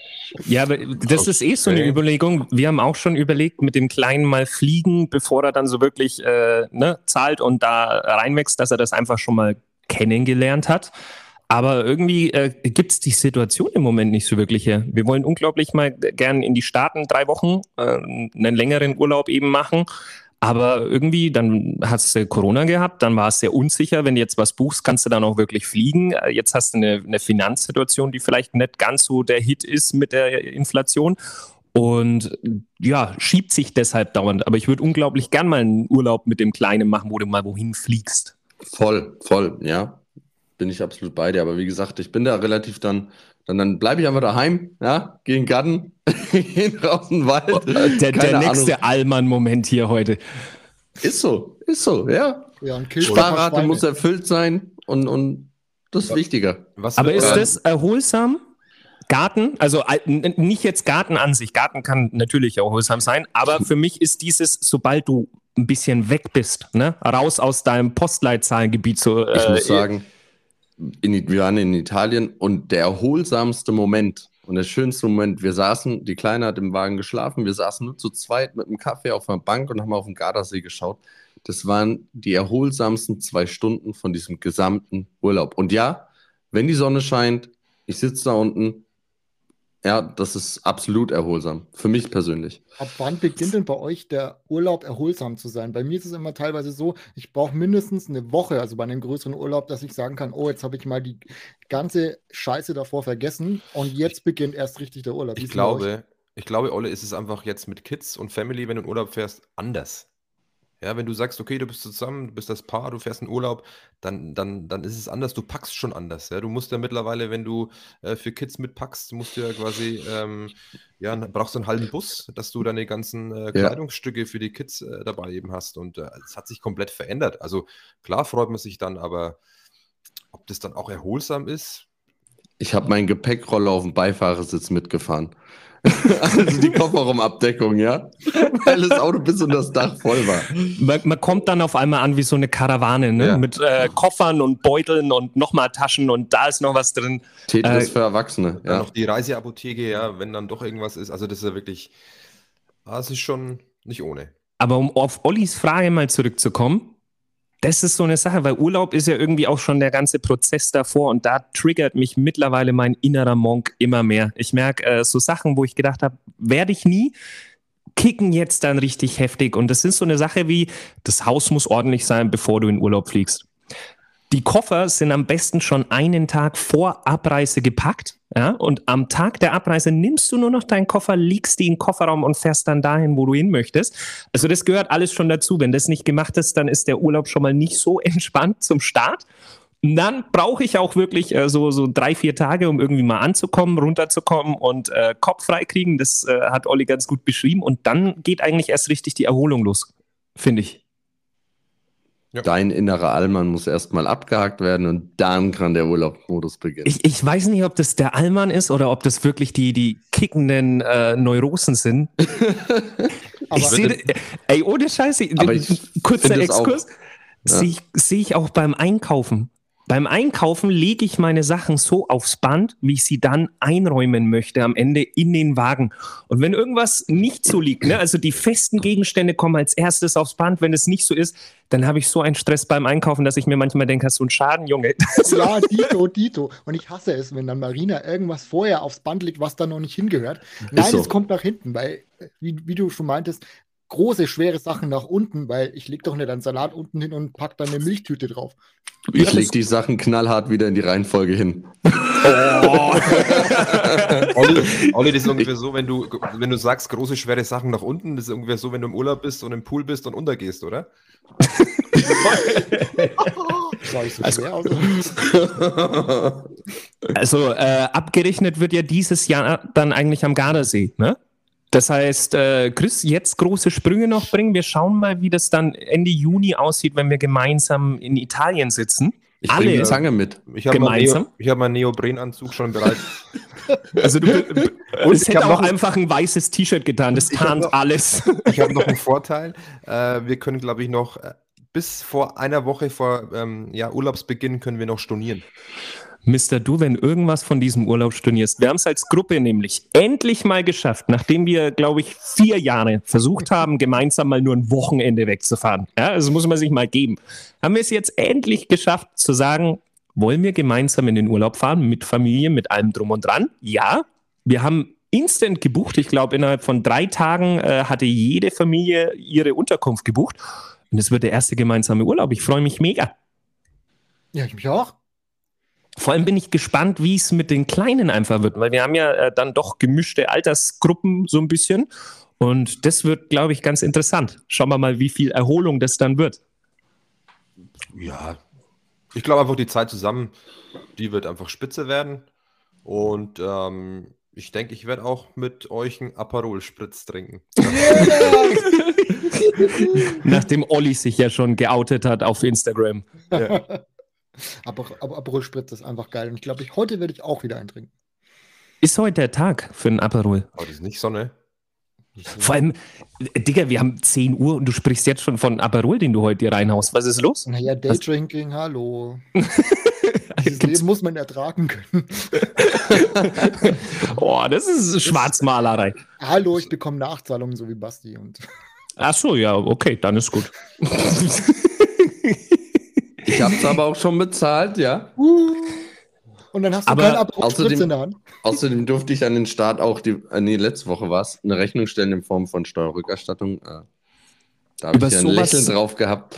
Ja, aber das ist eh so eine. Überlegung. Wir haben auch schon überlegt, mit dem Kleinen mal fliegen, bevor er dann so wirklich äh, ne, zahlt und da reinwächst, dass er das einfach schon mal kennengelernt hat. Aber irgendwie äh, gibt es die Situation im Moment nicht so wirklich her. Wir wollen unglaublich mal gern in die Staaten drei Wochen äh, einen längeren Urlaub eben machen. Aber irgendwie, dann hast du Corona gehabt, dann war es sehr unsicher. Wenn du jetzt was buchst, kannst du dann auch wirklich fliegen. Äh, Jetzt hast du eine, eine Finanzsituation, die vielleicht nicht ganz so der Hit ist mit der Inflation. Und ja, schiebt sich deshalb dauernd. Aber ich würde unglaublich gern mal einen Urlaub mit dem Kleinen machen, wo du mal wohin fliegst. Voll, voll, ja. Bin ich absolut bei dir. Aber wie gesagt, ich bin da relativ dann, dann, dann bleibe ich einfach daheim, ja, gehe in den Garten, raus in den Wald. Der, der Keine nächste Allmann-Moment hier heute. Ist so, ist so, ja. Ja, Sparrate muss erfüllt sein und, und das ist wichtiger. Was Aber ist da- das erholsam? Garten, also äh, nicht jetzt Garten an sich. Garten kann natürlich erholsam sein, aber für mich ist dieses, sobald du ein bisschen weg bist, ne, raus aus deinem Postleitzahlengebiet, so Ich äh, muss sagen, in, wir waren in Italien und der erholsamste Moment und der schönste Moment, wir saßen, die Kleine hat im Wagen geschlafen, wir saßen nur zu zweit mit einem Kaffee auf einer Bank und haben auf den Gardasee geschaut. Das waren die erholsamsten zwei Stunden von diesem gesamten Urlaub. Und ja, wenn die Sonne scheint, ich sitze da unten, ja, das ist absolut erholsam. Für mich persönlich. Ab wann beginnt denn bei euch der Urlaub erholsam zu sein? Bei mir ist es immer teilweise so, ich brauche mindestens eine Woche, also bei einem größeren Urlaub, dass ich sagen kann, oh, jetzt habe ich mal die ganze Scheiße davor vergessen und jetzt beginnt erst richtig der Urlaub. Wie Ich glaube, ich glaube, Olle, ist es einfach jetzt mit Kids und Family, wenn du in Urlaub fährst, anders. Ja, wenn du sagst, okay, du bist zusammen, du bist das Paar, du fährst in Urlaub, dann, dann, dann ist es anders, du packst schon anders. Ja? Du musst ja mittlerweile, wenn du äh, für Kids mitpackst, musst du ja quasi, ähm, ja, brauchst du einen halben Bus, dass du deine ganzen äh, Ja. Kleidungsstücke für die Kids äh, dabei eben hast. Und äh, es hat sich komplett verändert. Also klar freut man sich dann, aber ob das dann auch erholsam ist, Ich habe meinen Gepäckroller auf dem Beifahrersitz mitgefahren. also die Kofferraumabdeckung, ja? Weil das Auto bis unter das Dach voll war. Man, man kommt dann auf einmal an wie so eine Karawane, ne? Ja. Mit äh, Koffern und Beuteln und nochmal Taschen und da ist noch was drin. Tetris Äh, für Erwachsene, Dann ja. noch die Reiseapotheke, ja, wenn dann doch irgendwas ist. Also das ist ja wirklich, ah, es ist schon nicht ohne. Aber um auf Ollis Frage mal zurückzukommen, das ist so eine Sache, weil Urlaub ist ja irgendwie auch schon der ganze Prozess davor und da triggert mich mittlerweile mein innerer Monk immer mehr. Ich merke äh, so Sachen, wo ich gedacht habe, werde ich nie, kicken jetzt dann richtig heftig. Und das ist so eine Sache wie, das Haus muss ordentlich sein, bevor du in Urlaub fliegst. Die Koffer sind am besten schon einen Tag vor Abreise gepackt. Ja? Und am Tag der Abreise nimmst du nur noch deinen Koffer, legst die in den Kofferraum und fährst dann dahin, wo du hin möchtest. Also das gehört alles schon dazu. Wenn das nicht gemacht ist, dann ist der Urlaub schon mal nicht so entspannt zum Start. Und dann brauche ich auch wirklich äh, so, so drei, vier Tage, um irgendwie mal anzukommen, runterzukommen und äh, Kopf frei kriegen. Das äh, hat Olli ganz gut beschrieben. Und dann geht eigentlich erst richtig die Erholung los, finde ich. Dein innerer Allmann muss erstmal abgehakt werden und dann kann der Urlaubsmodus beginnen. Ich, ich weiß nicht, ob das der Allmann ist oder ob das wirklich die, die kickenden äh, Neurosen sind. Aber ich sehe, ey, ohne Scheiße, Aber ich kurzer Exkurs, Ja. sehe ich, sehe ich auch beim Einkaufen. Beim Einkaufen lege ich meine Sachen so aufs Band, wie ich sie dann einräumen möchte am Ende in den Wagen. Und wenn irgendwas nicht so liegt, ne, also die festen Gegenstände kommen als erstes aufs Band, wenn es nicht so ist, dann habe ich so einen Stress beim Einkaufen, dass ich mir manchmal denke, hast du einen Schaden, Junge? Ja, Dito, Dito. Und ich hasse es, wenn dann Marina irgendwas vorher aufs Band legt, was da noch nicht hingehört. Nein, so. es kommt nach hinten, weil, äh, wie, wie du schon meintest, große, schwere Sachen nach unten, weil ich leg doch nicht einen Salat unten hin und pack dann eine Milchtüte drauf. Ich lege die Sachen knallhart wieder in die Reihenfolge hin. Olli, Olli, das ist ungefähr so, wenn du, wenn du sagst, große, schwere Sachen nach unten, das ist ungefähr so, wenn du im Urlaub bist und im Pool bist und untergehst, oder? So Also-. Also äh, abgerechnet wird ja dieses Jahr dann eigentlich am Gardasee, ne? Das heißt, äh, Chris, jetzt große Sprünge noch bringen. Wir schauen mal, wie das dann Ende Juni aussieht, wenn wir gemeinsam in Italien sitzen. Ich bringe die Alle. Zange mit. Ich habe meinen Gemeinsam? Neo, ich hab meinen Neoprenanzug schon bereit. Also du, Und es ich hätte hab auch noch- einfach ein weißes T-Shirt getan. Das Ich tarnt noch- alles. Ich habe noch einen Vorteil. Äh, wir können, glaube ich, noch äh, bis vor einer Woche vor ähm, ja, Urlaubsbeginn können wir noch stornieren. Mister, du, wenn irgendwas von diesem Urlaub stornierst, wir haben es als Gruppe nämlich endlich mal geschafft, nachdem wir, glaube ich, vier Jahre versucht haben, gemeinsam mal nur ein Wochenende wegzufahren. Ja, das muss man sich mal geben. Haben wir es jetzt endlich geschafft zu sagen, wollen wir gemeinsam in den Urlaub fahren, mit Familie, mit allem drum und dran? Ja, wir haben instant gebucht. Ich glaube, innerhalb von drei Tagen äh, hatte jede Familie ihre Unterkunft gebucht. Und es wird der erste gemeinsame Urlaub. Ich freue mich mega. Ja, ich mich auch. Vor allem bin ich gespannt, wie es mit den Kleinen einfach wird, weil wir haben ja äh, dann doch gemischte Altersgruppen so ein bisschen. Und das wird, glaube ich, ganz interessant. Schauen wir mal, wie viel Erholung das dann wird. Ja. Ich glaube einfach, die Zeit zusammen, die wird einfach spitze werden. Und ähm, ich denke, ich werde auch mit euch einen Aperol-Spritz trinken. Nachdem Olli sich ja schon geoutet hat auf Instagram. Ja. Aber, aber Aperol Spritz ist einfach geil. Und ich glaube, ich, heute werde ich auch wieder eintrinken. Ist heute der Tag für einen Aperol? Aber das ist nicht Sonne. Vor allem, äh, Digga, wir haben 10 Uhr und du sprichst jetzt schon von Aperol, den du heute hier reinhaust. Was ist los? Naja, Daydrinking, hallo. Dieses Gibt's- Leben muss man ertragen können. Oh, das ist Schwarzmalerei. hallo, ich bekomme Nachzahlungen, so wie Basti. Und Ach so, ja, okay, dann ist gut. Ich habe es aber auch schon bezahlt, ja. Und dann hast du Aber keinen Aperol außerdem- in der Hand. Außerdem durfte ich an den Start auch, die, äh, nee, letzte Woche war es, eine Rechnung stellen in Form von Steuerrückerstattung. Äh, da habe Über ich ja ein sowas- Lächeln drauf gehabt.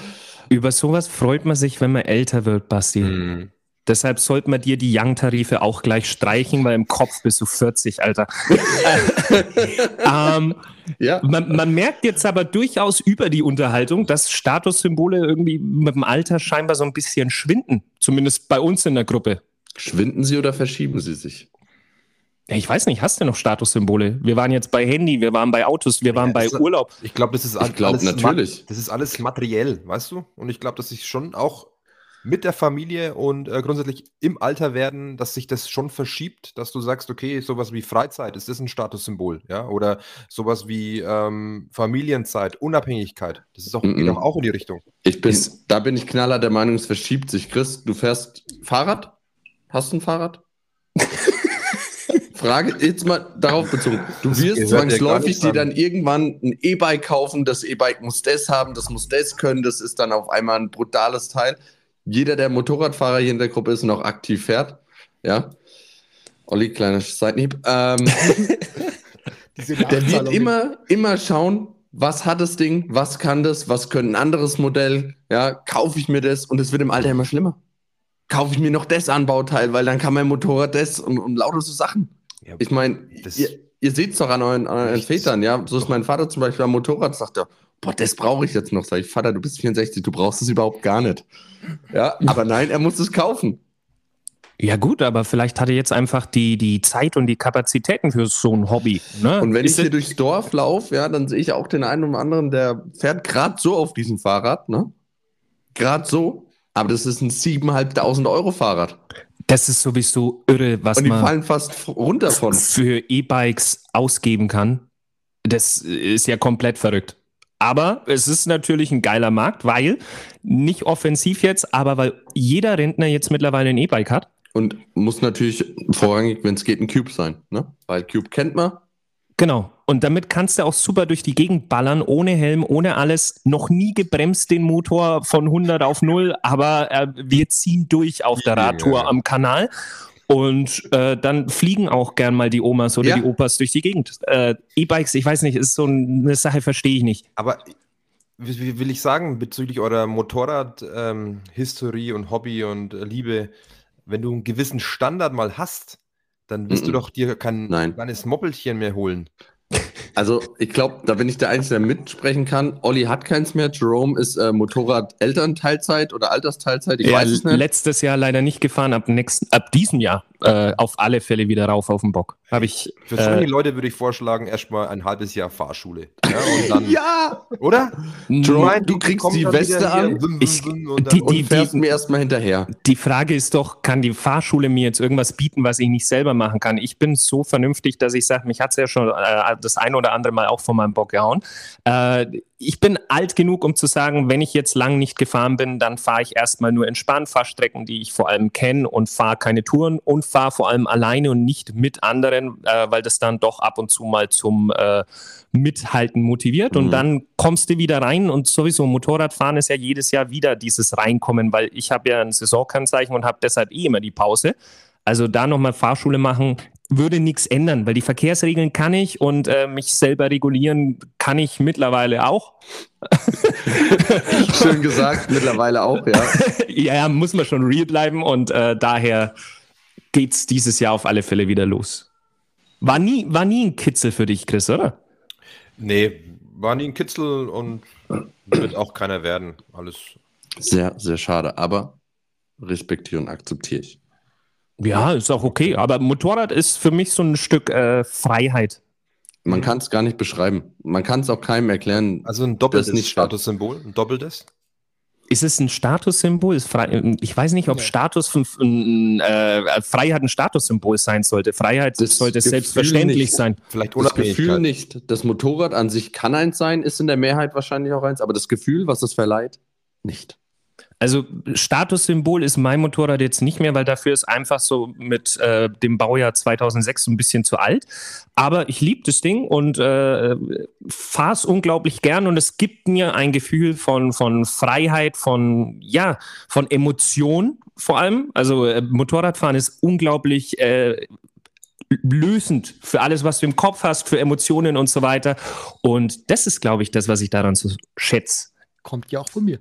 Über sowas freut man sich, wenn man älter wird, Basti. Mhm. Deshalb sollte man dir die Young-Tarife auch gleich streichen, weil im Kopf bist du 40, Alter. ähm, Ja, man, man merkt jetzt aber durchaus über die Unterhaltung, dass Statussymbole irgendwie mit dem Alter scheinbar so ein bisschen schwinden. Zumindest bei uns in der Gruppe. schwinden sie oder verschieben sie sich? Ja, Ich weiß nicht, hast du noch Statussymbole? Wir waren jetzt bei Handy, wir waren bei Autos, wir waren Ja, bei Urlaub. Ich glaube, das ist all- Ich glaub, alles natürlich. ma- Das ist alles materiell, weißt du? Und ich glaube, dass ich schon auch mit der Familie und äh, grundsätzlich im Alter werden, dass sich das schon verschiebt, dass du sagst, okay, sowas wie Freizeit, ist das ein Statussymbol, ja? Oder sowas wie ähm, Familienzeit, Unabhängigkeit, das ist auch, Mhm. geht doch auch in die Richtung. Ich bin, Ist- da bin ich knaller der Meinung, es verschiebt sich. Chris, du fährst Fahrrad? Hast du ein Fahrrad? Frage jetzt mal darauf bezogen. Du Das wirst zwangsläufig dir an. dann irgendwann ein E-Bike kaufen. Das E-Bike muss das haben, das muss das können. Das ist dann auf einmal ein brutales Teil. Jeder, der Motorradfahrer hier in der Gruppe ist und auch aktiv fährt, ja. Olli, kleiner Seitenhieb. Ähm, der wird immer, immer schauen, was hat das Ding, was kann das, was könnte ein anderes Modell, ja, kaufe ich mir das und es wird im Alter immer schlimmer. Kaufe ich mir noch das Anbauteil, weil dann kann mein Motorrad das und, und lauter so Sachen. Ja, Ich meine, ihr, ihr seht es doch an euren, an euren. Vätern, ja. So ist mein Vater zum Beispiel am Motorrad, sagt er, boah, das brauche ich jetzt noch. Sag ich, Vater, du bist 64, du brauchst es überhaupt gar nicht. Ja, aber nein, er muss es kaufen. Ja gut, aber vielleicht hat er jetzt einfach die, die Zeit und die Kapazitäten für so ein Hobby. Ne? Und wenn Ist ich hier durchs Dorf laufe, ja, dann sehe ich auch den einen oder anderen, der fährt gerade so auf diesem Fahrrad, ne? Gerade so. Aber das ist ein 7.500 Euro Fahrrad. das ist sowieso irre, was Und die man fallen fast runter von. für E-Bikes ausgeben kann. Das ist ja komplett verrückt. Aber es ist natürlich ein geiler Markt, weil nicht offensiv jetzt, aber weil jeder Rentner jetzt mittlerweile ein E-Bike hat. Und muss natürlich vorrangig, wenn es geht, ein Cube sein, ne? Weil Cube kennt man. Genau. Und damit kannst du auch super durch die Gegend ballern, ohne Helm, ohne alles. Noch nie gebremst den Motor von 100 auf 0, aber äh, wir ziehen durch auf der Radtour am Kanal. Und äh, dann fliegen auch gern mal die Omas oder Ja. die Opas durch die Gegend. Äh, E-Bikes, ich weiß nicht, ist so eine Sache, verstehe ich nicht. Aber wie, will ich sagen, bezüglich eurer Motorrad-Historie und Hobby und äh, Liebe, wenn du einen gewissen Standard mal hast, dann wirst du Mhm. doch dir kein Nein. kleines Moppelchen mehr holen. Also, ich glaube, da bin ich der Einzige, der mitsprechen kann. Olli hat keins mehr. Jerome ist äh, Motorrad-Elternteilzeit oder Altersteilzeit. Ich Ja, weiß es nicht. letztes Jahr leider nicht gefahren, ab, nächsten, ab diesem Jahr äh, auf alle Fälle wieder rauf auf den Bock. Habe ich. Für solche Äh, Leute würde ich vorschlagen, erstmal ein halbes Jahr Fahrschule. Ja, und dann, Ja! Oder? Jerome, meinst, du kriegst die Weste an Ich- und die- und fährst mir erstmal hinterher. Die Frage ist doch, kann die Fahrschule mir jetzt irgendwas bieten, was ich nicht selber machen kann? Ich bin so vernünftig, dass ich sage, mich hat es ja schon äh, das ein oder andere Mal auch von meinem Bock gehauen. Äh, ich bin alt genug, um zu sagen, wenn ich jetzt lang nicht gefahren bin, dann fahre ich erstmal nur entspannt, fahre Strecken, die ich vor allem kenne und fahre keine Touren und fahre vor allem alleine und nicht mit anderen, äh, weil das dann doch ab und zu mal zum äh, Mithalten motiviert. Und Mhm. dann kommst du wieder rein und sowieso Motorradfahren ist ja jedes Jahr wieder dieses Reinkommen, weil ich habe ja ein Saisonkennzeichen und habe deshalb eh immer die Pause. Also da nochmal Fahrschule machen, würde nichts ändern, weil die Verkehrsregeln kann ich und äh, mich selber regulieren kann ich mittlerweile auch. Schön gesagt, mittlerweile auch, ja. ja, muss man schon real bleiben und äh, daher geht's dieses Jahr auf alle Fälle wieder los. War nie, war nie ein Kitzel für dich, Chris, oder? Nee, war nie ein Kitzel und wird auch keiner werden. Alles. Sehr, sehr schade, aber respektiere und akzeptiere ich. Ja, ist auch okay. Aber Motorrad ist für mich so ein Stück äh, Freiheit. Man kann es gar nicht beschreiben. Man kann es auch keinem erklären. Also ein doppeltes. Statussymbol. Ein doppeltes. Ist es ein Statussymbol? Ist frei, ich weiß nicht, ob Ja. Status von, ein, äh, Freiheit ein Statussymbol sein sollte. Freiheit Das sollte Gefühl selbstverständlich nicht. sein. Vielleicht Das Gefühl nicht. Das Motorrad an sich kann eins sein, ist in der Mehrheit wahrscheinlich auch eins, aber das Gefühl, was es verleiht, nicht. Also Statussymbol ist mein Motorrad jetzt nicht mehr, weil dafür ist einfach so mit äh, dem Baujahr 2006 so ein bisschen zu alt. Aber ich liebe das Ding und äh, fahre es unglaublich gern und es gibt mir ein Gefühl von, von Freiheit, von ja, von Emotion vor allem. Also äh, Motorradfahren ist unglaublich äh, lösend für alles, was du im Kopf hast, für Emotionen und so weiter. Und das ist, glaube ich, das, was ich daran so schätze. Kommt ja auch von mir.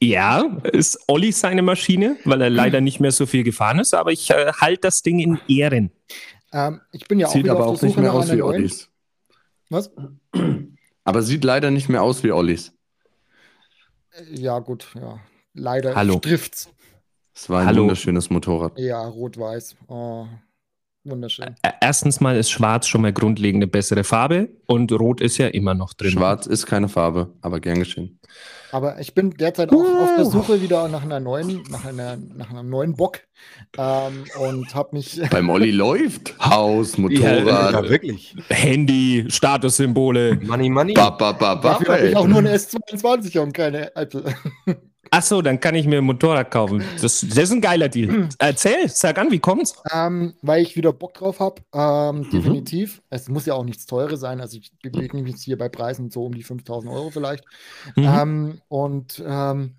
Ja, ist Olli seine Maschine, weil er leider nicht mehr so viel gefahren ist, aber ich äh, halte das Ding in Ehren. Ähm, ich bin ja auch sieht aber auf auch nicht mehr nach aus wie. Ollis. Was? Aber sieht leider nicht mehr aus wie Ollis. Ja, gut, ja. Leider Hallo. trifft's. Es war ein Hallo. wunderschönes Motorrad. Ja, rot-weiß. Oh. Wunderschön. Erstens mal ist schwarz schon mal grundlegend eine bessere Farbe und rot ist ja immer noch drin. Schwarz ist keine Farbe, aber gern geschehen. Aber ich bin derzeit auch auf der Suche wieder nach einer neuen, nach einer, nach einem neuen Bock ähm, und habe mich. Beim Olli läuft Haus, Motorrad, Ja, wirklich. Handy, Statussymbole. Money, money. ba, ba, ba, ba, Dafür habe ich auch nur eine S22 und keine Apple. Achso, dann kann ich mir ein Motorrad kaufen. Das, das ist ein geiler Deal. Erzähl, sag an, wie kommt's? ähm, weil ich wieder Bock drauf habe. Ähm, definitiv. Es muss ja auch nichts Teures sein. Also ich bewege mich jetzt hier bei Preisen so um die 5000 Euro vielleicht. Mhm. Ähm, und ähm,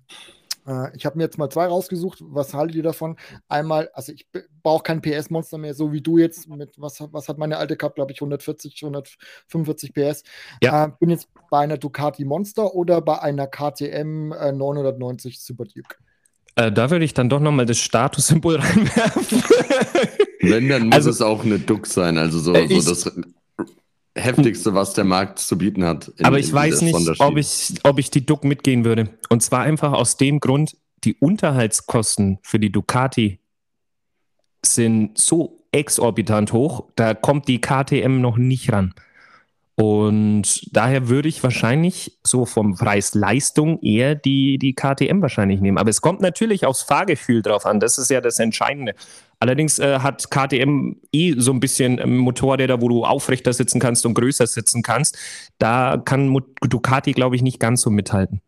äh, ich habe mir jetzt mal zwei rausgesucht. Was haltet ihr davon? Einmal, also ich brauche kein PS-Monster mehr, so wie du jetzt mit, was, hat- was hat meine alte gehabt, glaube ich, 140, 145 PS. Ja. Äh, bin jetzt bei einer Ducati Monster oder bei einer KTM äh, 990 Super Duke. Äh, da würde ich dann doch nochmal das Statussymbol reinwerfen. Wenn, dann muss Also- es auch eine Duck sein, also so, Äh, ich- so das heftigste, was der Markt zu bieten hat. in- Aber ich in weiß nicht, ob ich, ob ich die Duck mitgehen würde. Und zwar einfach aus dem Grund, die Unterhaltskosten für die Ducati sind so exorbitant hoch, da kommt die KTM noch nicht ran. Und daher würde ich wahrscheinlich so vom Preis-Leistung eher die, die KTM wahrscheinlich nehmen. Aber es kommt natürlich aufs Fahrgefühl drauf an. Das ist ja das Entscheidende. Allerdings äh, hat KTM eh so ein bisschen Motorräder, wo du aufrechter sitzen kannst und größer sitzen kannst. Da kann Ducati, glaube ich, nicht ganz so mithalten.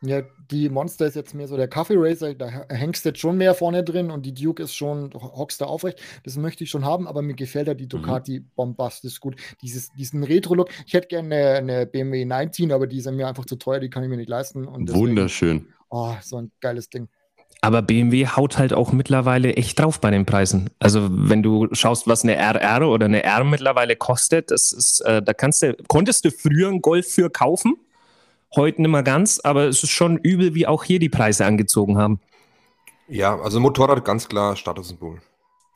Ja, die Monster ist jetzt mehr so der Kaffee Racer, da hängst du jetzt schon mehr vorne drin und die Duke ist schon, hockst da aufrecht. Das möchte ich schon haben, aber mir gefällt ja die Ducati bombastisch gut. Dieses, diesen Retro-Look. Ich hätte gerne eine, eine BMW 19, aber die ist mir einfach zu teuer, die kann ich mir nicht leisten. Und deswegen- Wunderschön. Oh, so ein geiles Ding. Aber BMW haut halt auch mittlerweile echt drauf bei den Preisen. Also wenn du schaust, was eine RR oder eine R mittlerweile kostet, das ist, äh, da kannst du, konntest du früher einen Golf für kaufen, heute nicht mehr ganz, aber es ist schon übel, wie auch hier die Preise angezogen haben. Ja, also Motorrad ganz klar Statussymbol.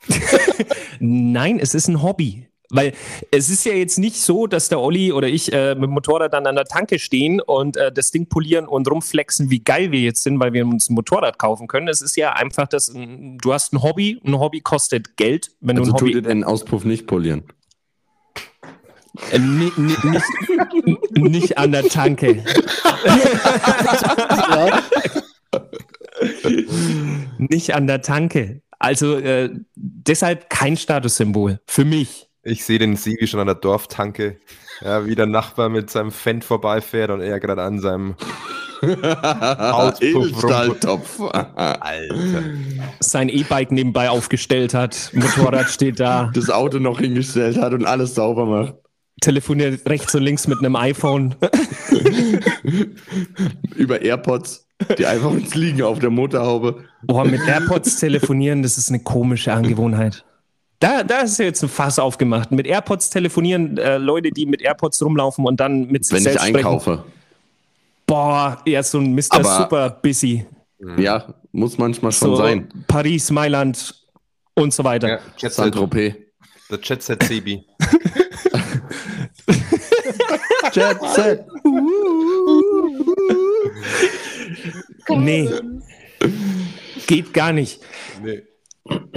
Nein, es ist ein Hobby. Weil es ist ja jetzt nicht so, dass der Olli oder ich äh, mit dem Motorrad dann an der Tanke stehen und äh, das Ding polieren und rumflexen, wie geil wir jetzt sind, weil wir uns ein Motorrad kaufen können. Es ist ja einfach, dass mm, du hast ein Hobby, ein Hobby kostet Geld. Wenn Also du ein tut Hobby ihr den Auspuff nicht polieren. Äh, ni- ni- nicht, nicht an der Tanke. Ja, Nicht an der Tanke. Also äh, deshalb kein Statussymbol. Für mich. Ich sehe den Siegi schon an der Dorftanke, ja, wie der Nachbar mit seinem Fendt vorbeifährt und er gerade an seinem Edelstahltopf. Alter. Sein E-Bike nebenbei aufgestellt hat. Motorrad steht da. das Auto noch hingestellt hat und alles sauber macht. Telefoniert rechts und links mit einem iPhone. Über AirPods, die einfach uns liegen auf der Motorhaube. Boah, mit AirPods telefonieren, das ist eine komische Angewohnheit. Da, da ist jetzt ein Fass aufgemacht. Mit AirPods telefonieren, äh, Leute, die mit AirPods rumlaufen und dann mit sich Wenn ich selbst sprechen. einkaufe. Boah, ja, so ein Mr. Aber- Super Busy. Ja, muss manchmal schon So sein. Paris, Mailand und so weiter. Ja, Jet Set, Saint-Tropez. der Jet Set Sebi. Jet Set. Nee. Geht gar nicht. Nee.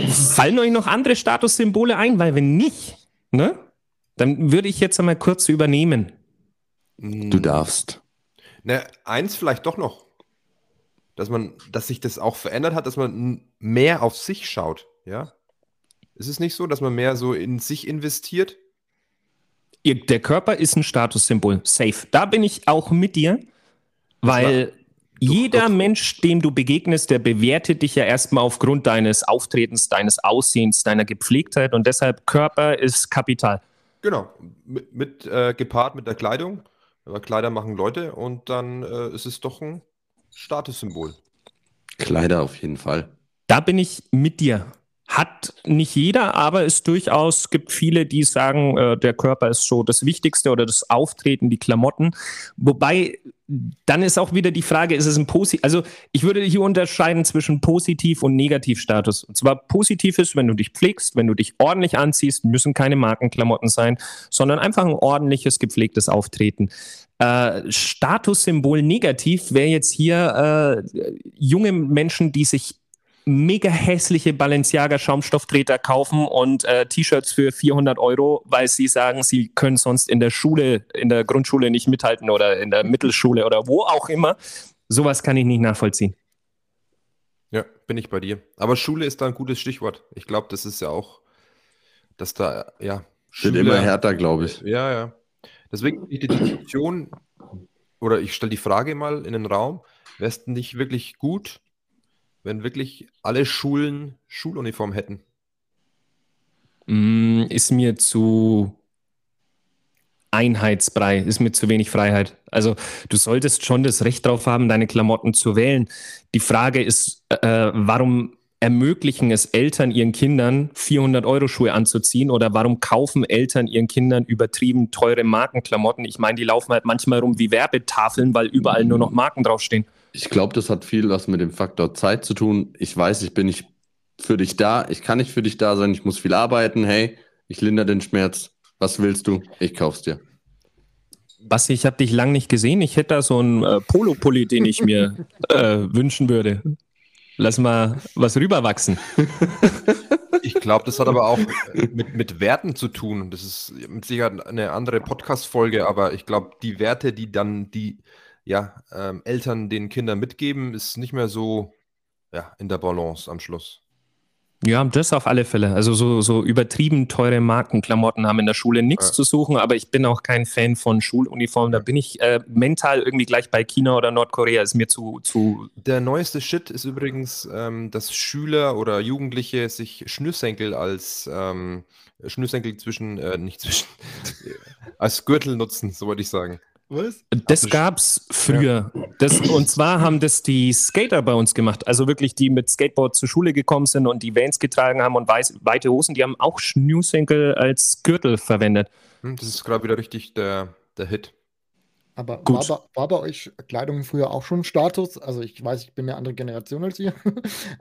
Fallen euch noch andere Statussymbole ein? Weil wenn nicht, ne, dann würde ich jetzt einmal kurz übernehmen. Du darfst. Ne, eins vielleicht doch noch. Dass man, dass sich das auch verändert hat, dass man mehr auf sich schaut, ja? Ist es nicht so, dass man mehr so in sich investiert? Ihr, der Körper ist ein Statussymbol. Safe. Da bin ich auch mit dir, weil jeder doch. Mensch, dem du begegnest, der bewertet dich ja erstmal aufgrund deines Auftretens, deines Aussehens, deiner Gepflegtheit und deshalb Körper ist Kapital. Genau. Mit, mit äh, gepaart mit der Kleidung. Aber Kleider machen Leute und dann äh, ist es doch ein Statussymbol. Kleider auf jeden Fall. Da bin ich mit dir. Hat nicht jeder, aber es durchaus gibt viele, die sagen, äh, der Körper ist so das Wichtigste oder das Auftreten, die Klamotten. Wobei, dann ist auch wieder die Frage, ist es ein Positiv, also ich würde hier unterscheiden zwischen Positiv- und Negativstatus. Und zwar positiv ist, wenn du dich pflegst, wenn du dich ordentlich anziehst, müssen keine Markenklamotten sein, sondern einfach ein ordentliches, gepflegtes Auftreten. Äh, Statussymbol negativ wäre jetzt hier äh, junge Menschen, die sich mega hässliche Balenciaga Schaumstofftreter kaufen und äh, T-Shirts für 400 Euro, weil sie sagen, sie können sonst in der Schule, in der Grundschule nicht mithalten oder in der Mittelschule oder wo auch immer. Sowas kann ich nicht nachvollziehen. Ja, bin ich bei dir. Aber Schule ist da ein gutes Stichwort. Ich glaube, das ist ja auch, dass da, ja. Wird immer härter, glaube ich. Ja, ja. Deswegen die Diskussion, oder ich stelle die Frage mal in den Raum, wäre es nicht wirklich gut, wenn wirklich alle Schulen Schuluniform hätten? Mm, ist mir zu Einheitsbrei, ist mir zu wenig Freiheit. Also du solltest schon das Recht darauf haben, deine Klamotten zu wählen. Die Frage ist, äh, warum ermöglichen es Eltern ihren Kindern 400 Euro Schuhe anzuziehen oder warum kaufen Eltern ihren Kindern übertrieben teure Markenklamotten? Ich meine, die laufen halt manchmal rum wie Werbetafeln, weil überall nur noch Marken draufstehen. Ich glaube, das hat viel was mit dem Faktor Zeit zu tun. Ich weiß, ich bin nicht für dich da. Ich kann nicht für dich da sein. Ich muss viel arbeiten. Hey, ich lindere den Schmerz. Was willst du? Ich kauf's dir. Basti, ich habe dich lang nicht gesehen. Ich hätte da so einen äh, Polo-Pulli, den ich mir äh, wünschen würde. Lass mal was rüberwachsen. Ich glaube, das hat aber auch mit, mit Werten zu tun. Das ist mit Sicherheit eine andere Podcast-Folge, aber ich glaube, die Werte, die dann die ja, ähm, Eltern den Kindern mitgeben, ist nicht mehr so ja, in der Balance am Schluss. Ja, das auf alle Fälle. Also so, so übertrieben teure Markenklamotten haben in der Schule nichts ja. zu suchen, aber ich bin auch kein Fan von Schuluniformen. Da bin ich äh, mental irgendwie gleich bei China oder Nordkorea, ist mir zu. zu der neueste Shit ist übrigens, ähm, dass Schüler oder Jugendliche sich Schnürsenkel als ähm, Schnürsenkel zwischen, äh, nicht zwischen, als Gürtel nutzen, so wollte ich sagen. Was? Das gab's früher. Ja. Das, und zwar haben das die Skater bei uns gemacht. Also wirklich, die mit Skateboard zur Schule gekommen sind und die Vans getragen haben und weiß, weite Hosen, die haben auch Schnürsenkel als Gürtel verwendet. Hm, das ist gerade wieder richtig der, der Hit. Aber war bei, war bei, euch Kleidung früher auch schon Status? Also ich weiß, ich bin eine andere Generation als ihr.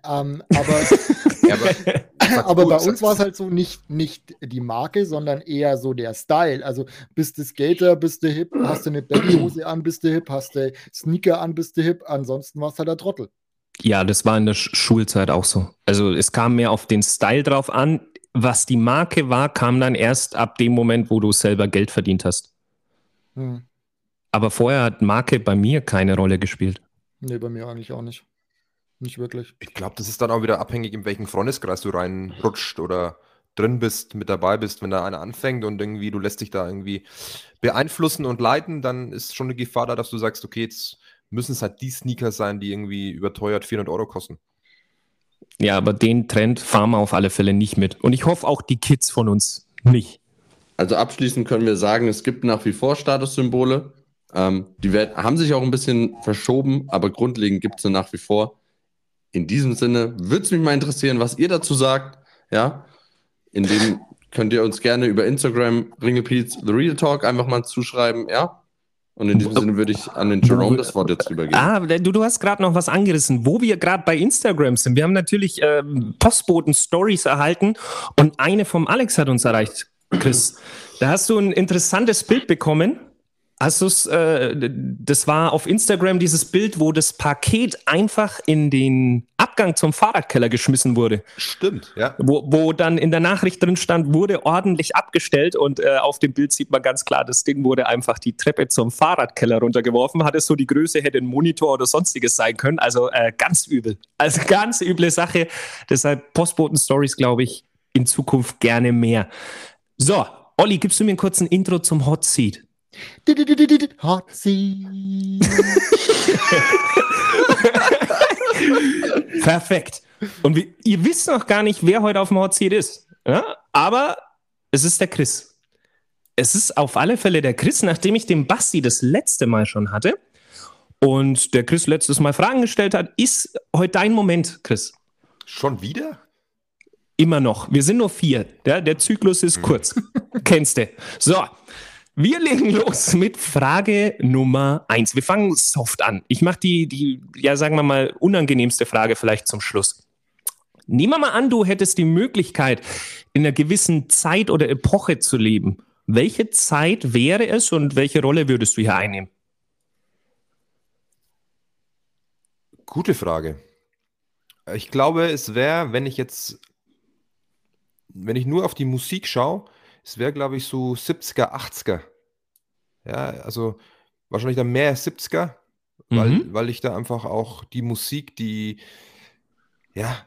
ähm, aber, ja, aber, aber bei uns war es halt so nicht, nicht die Marke, sondern eher so der Style. Also bist du Skater, bist du hip, hast du eine Baggyhose an, bist du hip, hast du Sneaker an, bist du hip, ansonsten warst du halt der Trottel. Ja, das war in der Schulzeit auch so. Also es kam mehr auf den Style drauf an. Was die Marke war, kam dann erst ab dem Moment, wo du selber Geld verdient hast. Hm. Aber vorher hat Marke bei mir keine Rolle gespielt. Nee, bei mir eigentlich auch nicht. Nicht wirklich. Ich glaube, das ist dann auch wieder abhängig, in welchen Freundeskreis du reinrutscht oder drin bist, mit dabei bist. Wenn da einer anfängt und irgendwie du lässt dich da irgendwie beeinflussen und leiten, dann ist schon eine Gefahr da, dass du sagst, okay, jetzt müssen es halt die Sneaker sein, die irgendwie überteuert 400 Euro kosten. Ja, aber den Trend fahren wir auf alle Fälle nicht mit. Und ich hoffe auch die Kids von uns nicht. Also abschließend können wir sagen, es gibt nach wie vor Statussymbole. Ähm, die werden, haben sich auch ein bisschen verschoben, aber grundlegend gibt es sie nach wie vor. In diesem Sinne würde es mich mal interessieren, was ihr dazu sagt. Ja, in dem könnt ihr uns gerne über Instagram Ringelpeets The Real Talk einfach mal zuschreiben. Ja. Und in diesem Sinne würde ich an den Jerome das Wort jetzt übergeben. Ah, du, du hast gerade noch was angerissen, wo wir gerade bei Instagram sind. Wir haben natürlich ähm, Postboten-Stories erhalten und eine vom Alex hat uns erreicht, Chris. Da hast du ein interessantes Bild bekommen Hast du äh, das war auf Instagram dieses Bild, wo das Paket einfach in den Abgang zum Fahrradkeller geschmissen wurde. Stimmt, ja. Wo, wo dann in der Nachricht drin stand, wurde ordentlich abgestellt und äh, auf dem Bild sieht man ganz klar, das Ding wurde einfach die Treppe zum Fahrradkeller runtergeworfen. Hat es so die Größe, hätte ein Monitor oder sonstiges sein können. Also äh, ganz übel. Also ganz üble Sache. Deshalb Postboten-Stories, glaube ich, in Zukunft gerne mehr. So, Olli, gibst du mir einen kurzen Intro zum Hot Seat? Hot Seat. Perfekt. Und wie, ihr wisst noch gar nicht, wer heute auf dem Hot Seat ist. Ja? Aber es ist der Chris. Es ist auf alle Fälle der Chris, nachdem ich den Basti das letzte Mal schon hatte und der Chris letztes Mal Fragen gestellt hat, ist heute dein Moment, Chris. Schon wieder? Immer noch. Wir sind nur vier. Ja, der Zyklus ist hm. kurz. Kennst du. So, wir legen los mit Frage Nummer eins. Wir fangen soft an. Ich mache die, die, ja, sagen wir mal, unangenehmste Frage vielleicht zum Schluss. Nehmen wir mal an, du hättest die Möglichkeit, in einer gewissen Zeit oder Epoche zu leben. Welche Zeit wäre es und welche Rolle würdest du hier einnehmen? Gute Frage. Ich glaube, es wäre, wenn ich jetzt, wenn ich nur auf die Musik schaue, es wäre, glaube ich, so 70er, 80er. Ja, also wahrscheinlich dann mehr 70er, weil, Mhm. weil ich da einfach auch die Musik, die, ja,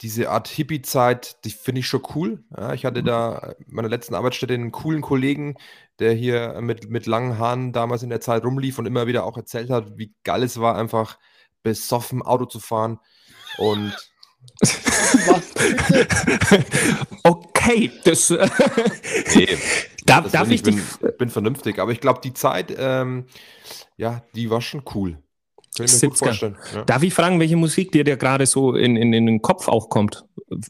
diese Art Hippie-Zeit, die finde ich schon cool. Ja, ich hatte da äh, meiner letzten Arbeitsstätte einen coolen Kollegen, der hier mit, mit langen Haaren damals in der Zeit rumlief und immer wieder auch erzählt hat, wie geil es war, einfach besoffen Auto zu fahren. Und Was? okay, das. äh, nee, darf, das darf bin ich bin, bin vernünftig, aber ich glaube, die Zeit, ähm, ja, die war schon cool. Kann ich mir gut 70er. vorstellen. Ja. Darf ich fragen, welche Musik dir da gerade so in, in, in den Kopf auch kommt?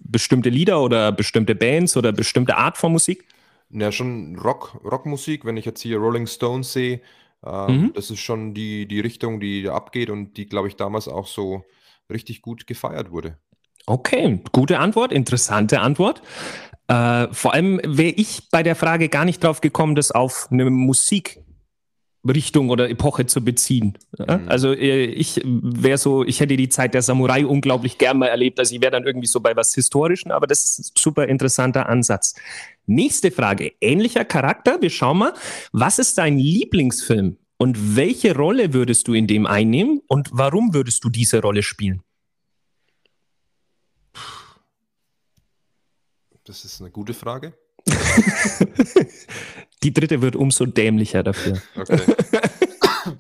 Bestimmte Lieder oder bestimmte Bands oder bestimmte Art von Musik? Ja, schon Rock, Rockmusik, wenn ich jetzt hier Rolling Stones sehe, ähm, Mhm. das ist schon die, die Richtung, die da abgeht und die, glaube ich, damals auch so richtig gut gefeiert wurde. Okay, gute Antwort, interessante Antwort. Äh, vor allem wäre ich bei der Frage gar nicht drauf gekommen, das auf eine Musikrichtung oder Epoche zu beziehen. Mhm. Also äh, ich wäre so, ich hätte die Zeit der Samurai unglaublich gern mal erlebt. Also ich wäre dann irgendwie so bei was Historischen, aber das ist ein super interessanter Ansatz. Nächste Frage, ähnlicher Charakter. Wir schauen mal, was ist dein Lieblingsfilm und welche Rolle würdest du in dem einnehmen und warum würdest du diese Rolle spielen? Das ist eine gute Frage. Die dritte wird umso dämlicher dafür. Okay.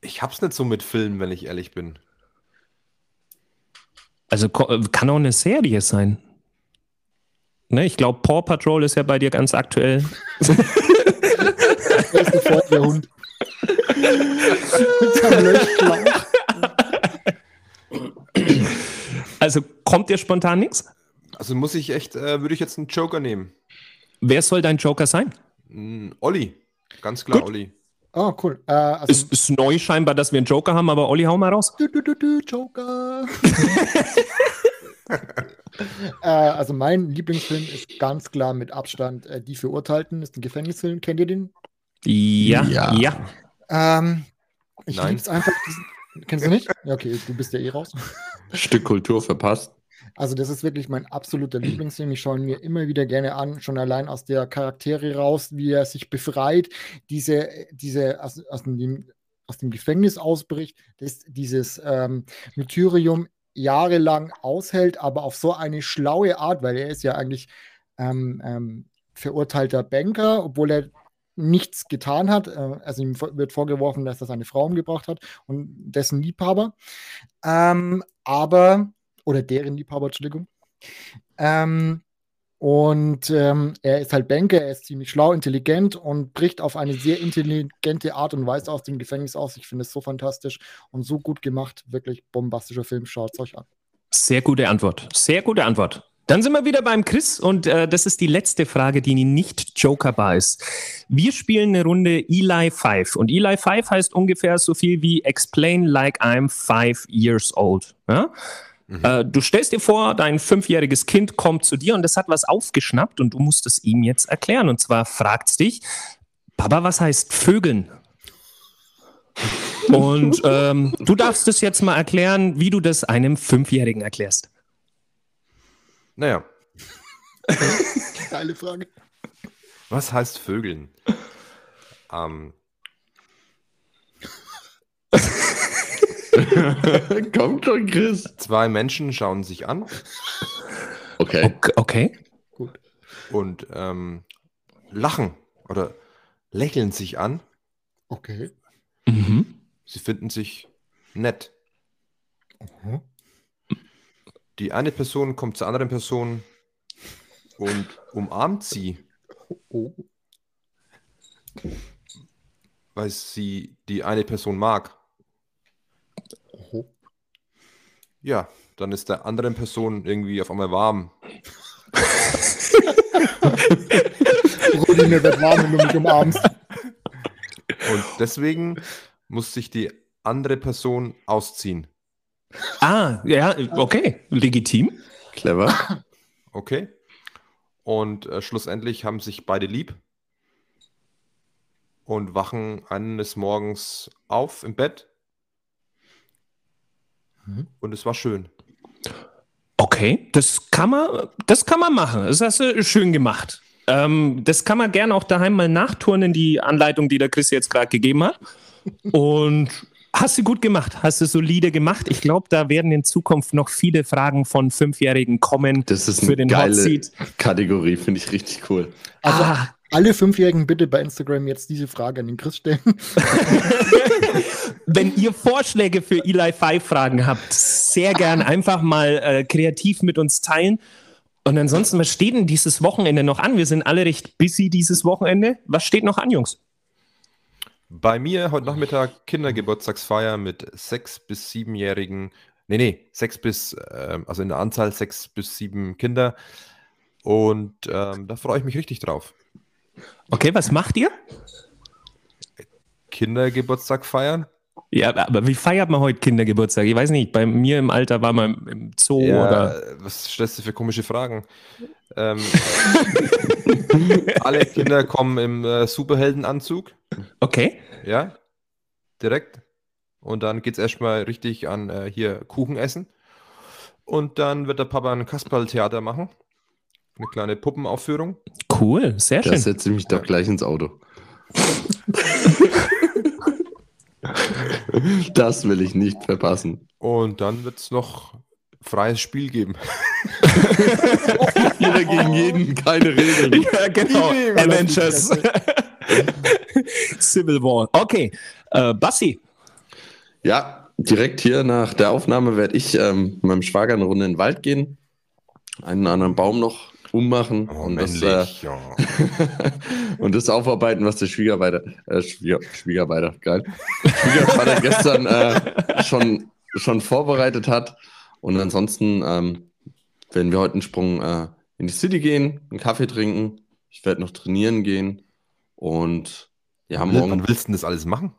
ich hab's nicht so mit Filmen, wenn ich ehrlich bin. Also äh, kann auch eine Serie sein. Ne, ich glaube, Paw Patrol ist ja bei dir ganz aktuell. Der ist sofort der Hund. Also kommt dir spontan nichts? Also muss ich echt, äh, würde ich jetzt einen Joker nehmen. Wer soll dein Joker sein? Mm, Olli. Ganz klar, Gut. Olli. Oh, cool. Äh, also, Ist, ist neu scheinbar, dass wir einen Joker haben, aber Olli, hau mal raus. Du, du, du, du, Joker. äh, also mein Lieblingsfilm ist ganz klar mit Abstand äh, Die Verurteilten. Ist ein Gefängnisfilm. Kennt ihr den? Ja, ja. Ja. Ähm, ich Nein. lieb's einfach. Diesen, kennst du nicht? Ja, okay, du bist ja eh raus. Stück Kultur verpasst. Also das ist wirklich mein absoluter Lieblingsfilm. Ich schaue ihn mir immer wieder gerne an, schon allein aus der Charaktere raus, wie er sich befreit, diese, diese aus, aus, dem, aus dem Gefängnis ausbricht, das, dieses ähm, Martyrium jahrelang aushält, aber auf so eine schlaue Art, weil er ist ja eigentlich ähm, ähm, verurteilter Banker, obwohl er nichts getan hat. Äh, also ihm wird vorgeworfen, dass er seine Frau umgebracht hat und dessen Liebhaber. Ähm, aber oder deren Liebhaber, Entschuldigung. Ähm, und ähm, er ist halt Banker, er ist ziemlich schlau, intelligent und bricht auf eine sehr intelligente Art und Weise aus dem Gefängnis aus. Ich finde es so fantastisch und so gut gemacht. Wirklich bombastischer Film. Schaut es euch an. Sehr gute Antwort. Sehr gute Antwort. Dann sind wir wieder beim Chris und äh, das ist die letzte Frage, die nicht jokerbar ist. Wir spielen eine Runde Eli 5 und Eli 5 heißt ungefähr so viel wie Explain like I'm five years old. Ja? Äh, du stellst dir vor, dein fünfjähriges Kind kommt zu dir und das hat was aufgeschnappt und du musst es ihm jetzt erklären. Und zwar fragt es dich, Papa, was heißt Vögeln? Und ähm, du darfst es jetzt mal erklären, wie du das einem Fünfjährigen erklärst. Naja, Geile Frage. was heißt Vögeln? Ähm, Kommt schon, Chris. zwei Menschen schauen sich an Okay. Okay. okay. und ähm, lachen oder lächeln sich an. Okay. Mhm. Sie finden sich nett. Mhm. Die eine Person kommt zur anderen Person und umarmt sie, Oh. weil sie die eine Person mag. Oh. Ja, dann ist der anderen Person irgendwie auf einmal warm. Rudi, mir wird warm, wenn du mich umarmst. Und deswegen muss sich die andere Person ausziehen. Ah, ja, okay. Legitim. Clever. Okay? Und äh, schlussendlich haben sich beide lieb und wachen eines Morgens auf im Bett Mhm. Und es war schön. Okay, das kann man, das kann man machen. Das hast du schön gemacht. Ähm, das kann man gerne auch daheim mal nachturnen, die Anleitung, die der Chris jetzt gerade gegeben hat. Und hast du gut gemacht, hast du solide gemacht. Ich glaube, da werden in Zukunft noch viele Fragen von Fünfjährigen kommen. Das ist eine geile Kategorie, finde ich richtig cool. Also, ah. Alle Fünfjährigen bitte bei Instagram jetzt diese Frage an den Chris stellen. Wenn ihr Vorschläge für Eli 5 Fragen habt, sehr gern einfach mal äh, kreativ mit uns teilen. Und ansonsten, was steht denn dieses Wochenende noch an? Wir sind alle recht busy dieses Wochenende. Was steht noch an, Jungs? Bei mir heute Nachmittag Kindergeburtstagsfeier mit sechs bis siebenjährigen, nee, nee, sechs bis, äh, also in der Anzahl sechs bis sieben Kinder. Und ähm, da freue ich mich richtig drauf. Okay, was macht ihr? Kindergeburtstag feiern. Ja, aber wie feiert man heute Kindergeburtstag? Ich weiß nicht, bei mir im Alter war man im Zoo ja, oder. Was stellst du für komische Fragen? Ähm, alle Kinder kommen im äh, Superheldenanzug. Okay. Ja, direkt. Und dann geht es erstmal richtig an äh, hier Kuchen essen. Und dann wird der Papa ein Kasperltheater machen. Eine kleine Puppenaufführung. Cool, sehr schön. Das setze ich mich doch gleich ins Auto. das will ich nicht verpassen. Und dann wird es noch freies Spiel geben. Jeder gegen jeden, keine Regeln. Ja, genau. Avengers. Civil War. Okay. Äh, Bassi. Ja, direkt hier nach der Aufnahme werde ich ähm, mit meinem Schwager eine Runde in den Wald gehen. Einen anderen Baum noch ummachen oh, und, das, äh, ja. und das aufarbeiten, was der Schwiegervater, äh, Schwieger, Schwiegervater, geil, Schwiegervater gestern äh, schon, schon vorbereitet hat. Und ansonsten ähm, werden wir heute einen Sprung äh, in die City gehen, einen Kaffee trinken. Ich werde noch trainieren gehen und ja, morgen. Wann willst du denn das alles machen?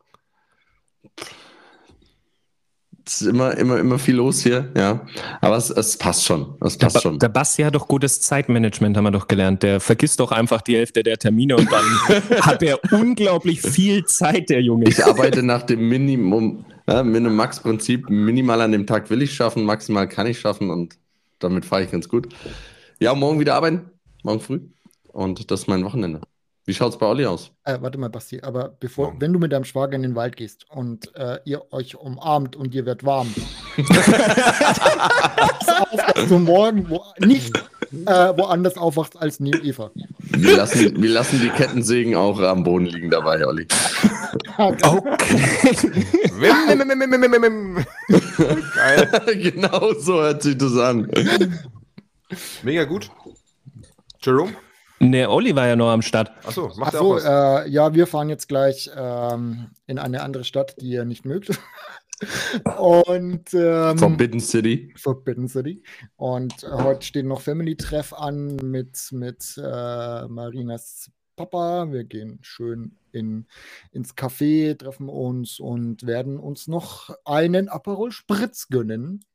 Es ist immer, immer, immer viel los hier, ja. Aber es, es passt schon. Es passt der, schon. Der Basti hat doch gutes Zeitmanagement, haben wir doch gelernt. Der vergisst doch einfach die Hälfte der Termine und dann hat er unglaublich viel Zeit, der Junge. Ich arbeite nach dem Minimum, ja, Minimum-Max-Prinzip. Minimal an dem Tag will ich schaffen, maximal kann ich schaffen und damit fahre ich ganz gut. Ja, morgen wieder arbeiten. Morgen früh. Und das ist mein Wochenende. Wie schaut es bei Olli aus? Äh, warte mal, Basti, aber bevor, oh. wenn du mit deinem Schwager in den Wald gehst und äh, ihr euch umarmt und dir wird warm, auf, dass du morgen wo, nicht äh, woanders aufwachst als neben Eva. Wir lassen, wir lassen die Kettensägen auch am Boden liegen dabei, Olli. okay. Geil. genau so hört sich das an. Mega gut. Jerome? Ne, Olli war ja noch am Start. Achso, macht Ach so, äh, ja, wir fahren jetzt gleich ähm, in eine andere Stadt, die ihr nicht mögt. Und ähm, Forbidden City. Forbidden City. Und äh, heute steht noch Family-Treff an mit, mit äh, Marinas Papa. Wir gehen schön in, ins Café, treffen uns und werden uns noch einen Aperol Spritz gönnen.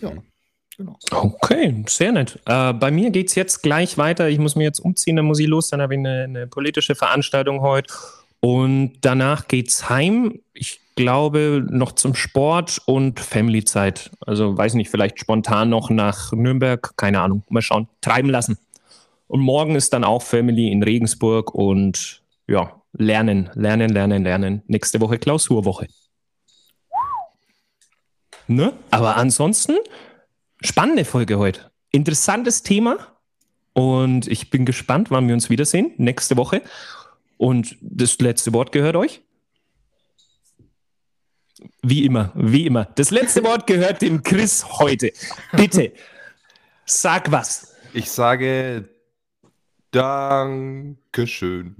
Ja. Mhm. Genau. Okay, sehr nett. Äh, bei mir geht es jetzt gleich weiter. Ich muss mir jetzt umziehen, dann muss ich los. Dann habe ich eine, eine politische Veranstaltung heute. Und danach geht es heim. Ich glaube noch zum Sport und Family-Zeit. Also weiß nicht, vielleicht spontan noch nach Nürnberg. Keine Ahnung. Mal schauen. Treiben lassen. Und morgen ist dann auch Family in Regensburg und ja, lernen, lernen, lernen, lernen. Nächste Woche Klausurwoche. Ne? Aber ansonsten Spannende Folge heute. Interessantes Thema. Und ich bin gespannt, wann wir uns wiedersehen. Nächste Woche. Und das letzte Wort gehört euch. Wie immer, wie immer. Das letzte Wort gehört dem Chris heute. Bitte, sag was. Ich sage Dankeschön.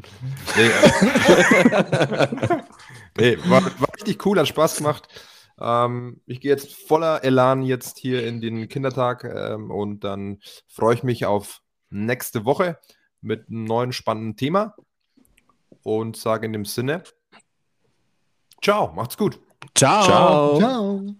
Nee, nee war, war richtig cool, hat Spaß gemacht. Ähm, ich gehe jetzt voller Elan jetzt hier in den Kindertag ähm, und dann freue ich mich auf nächste Woche mit einem neuen spannenden Thema und sage in dem Sinne, ciao, macht's gut. Ciao. Ciao. ciao.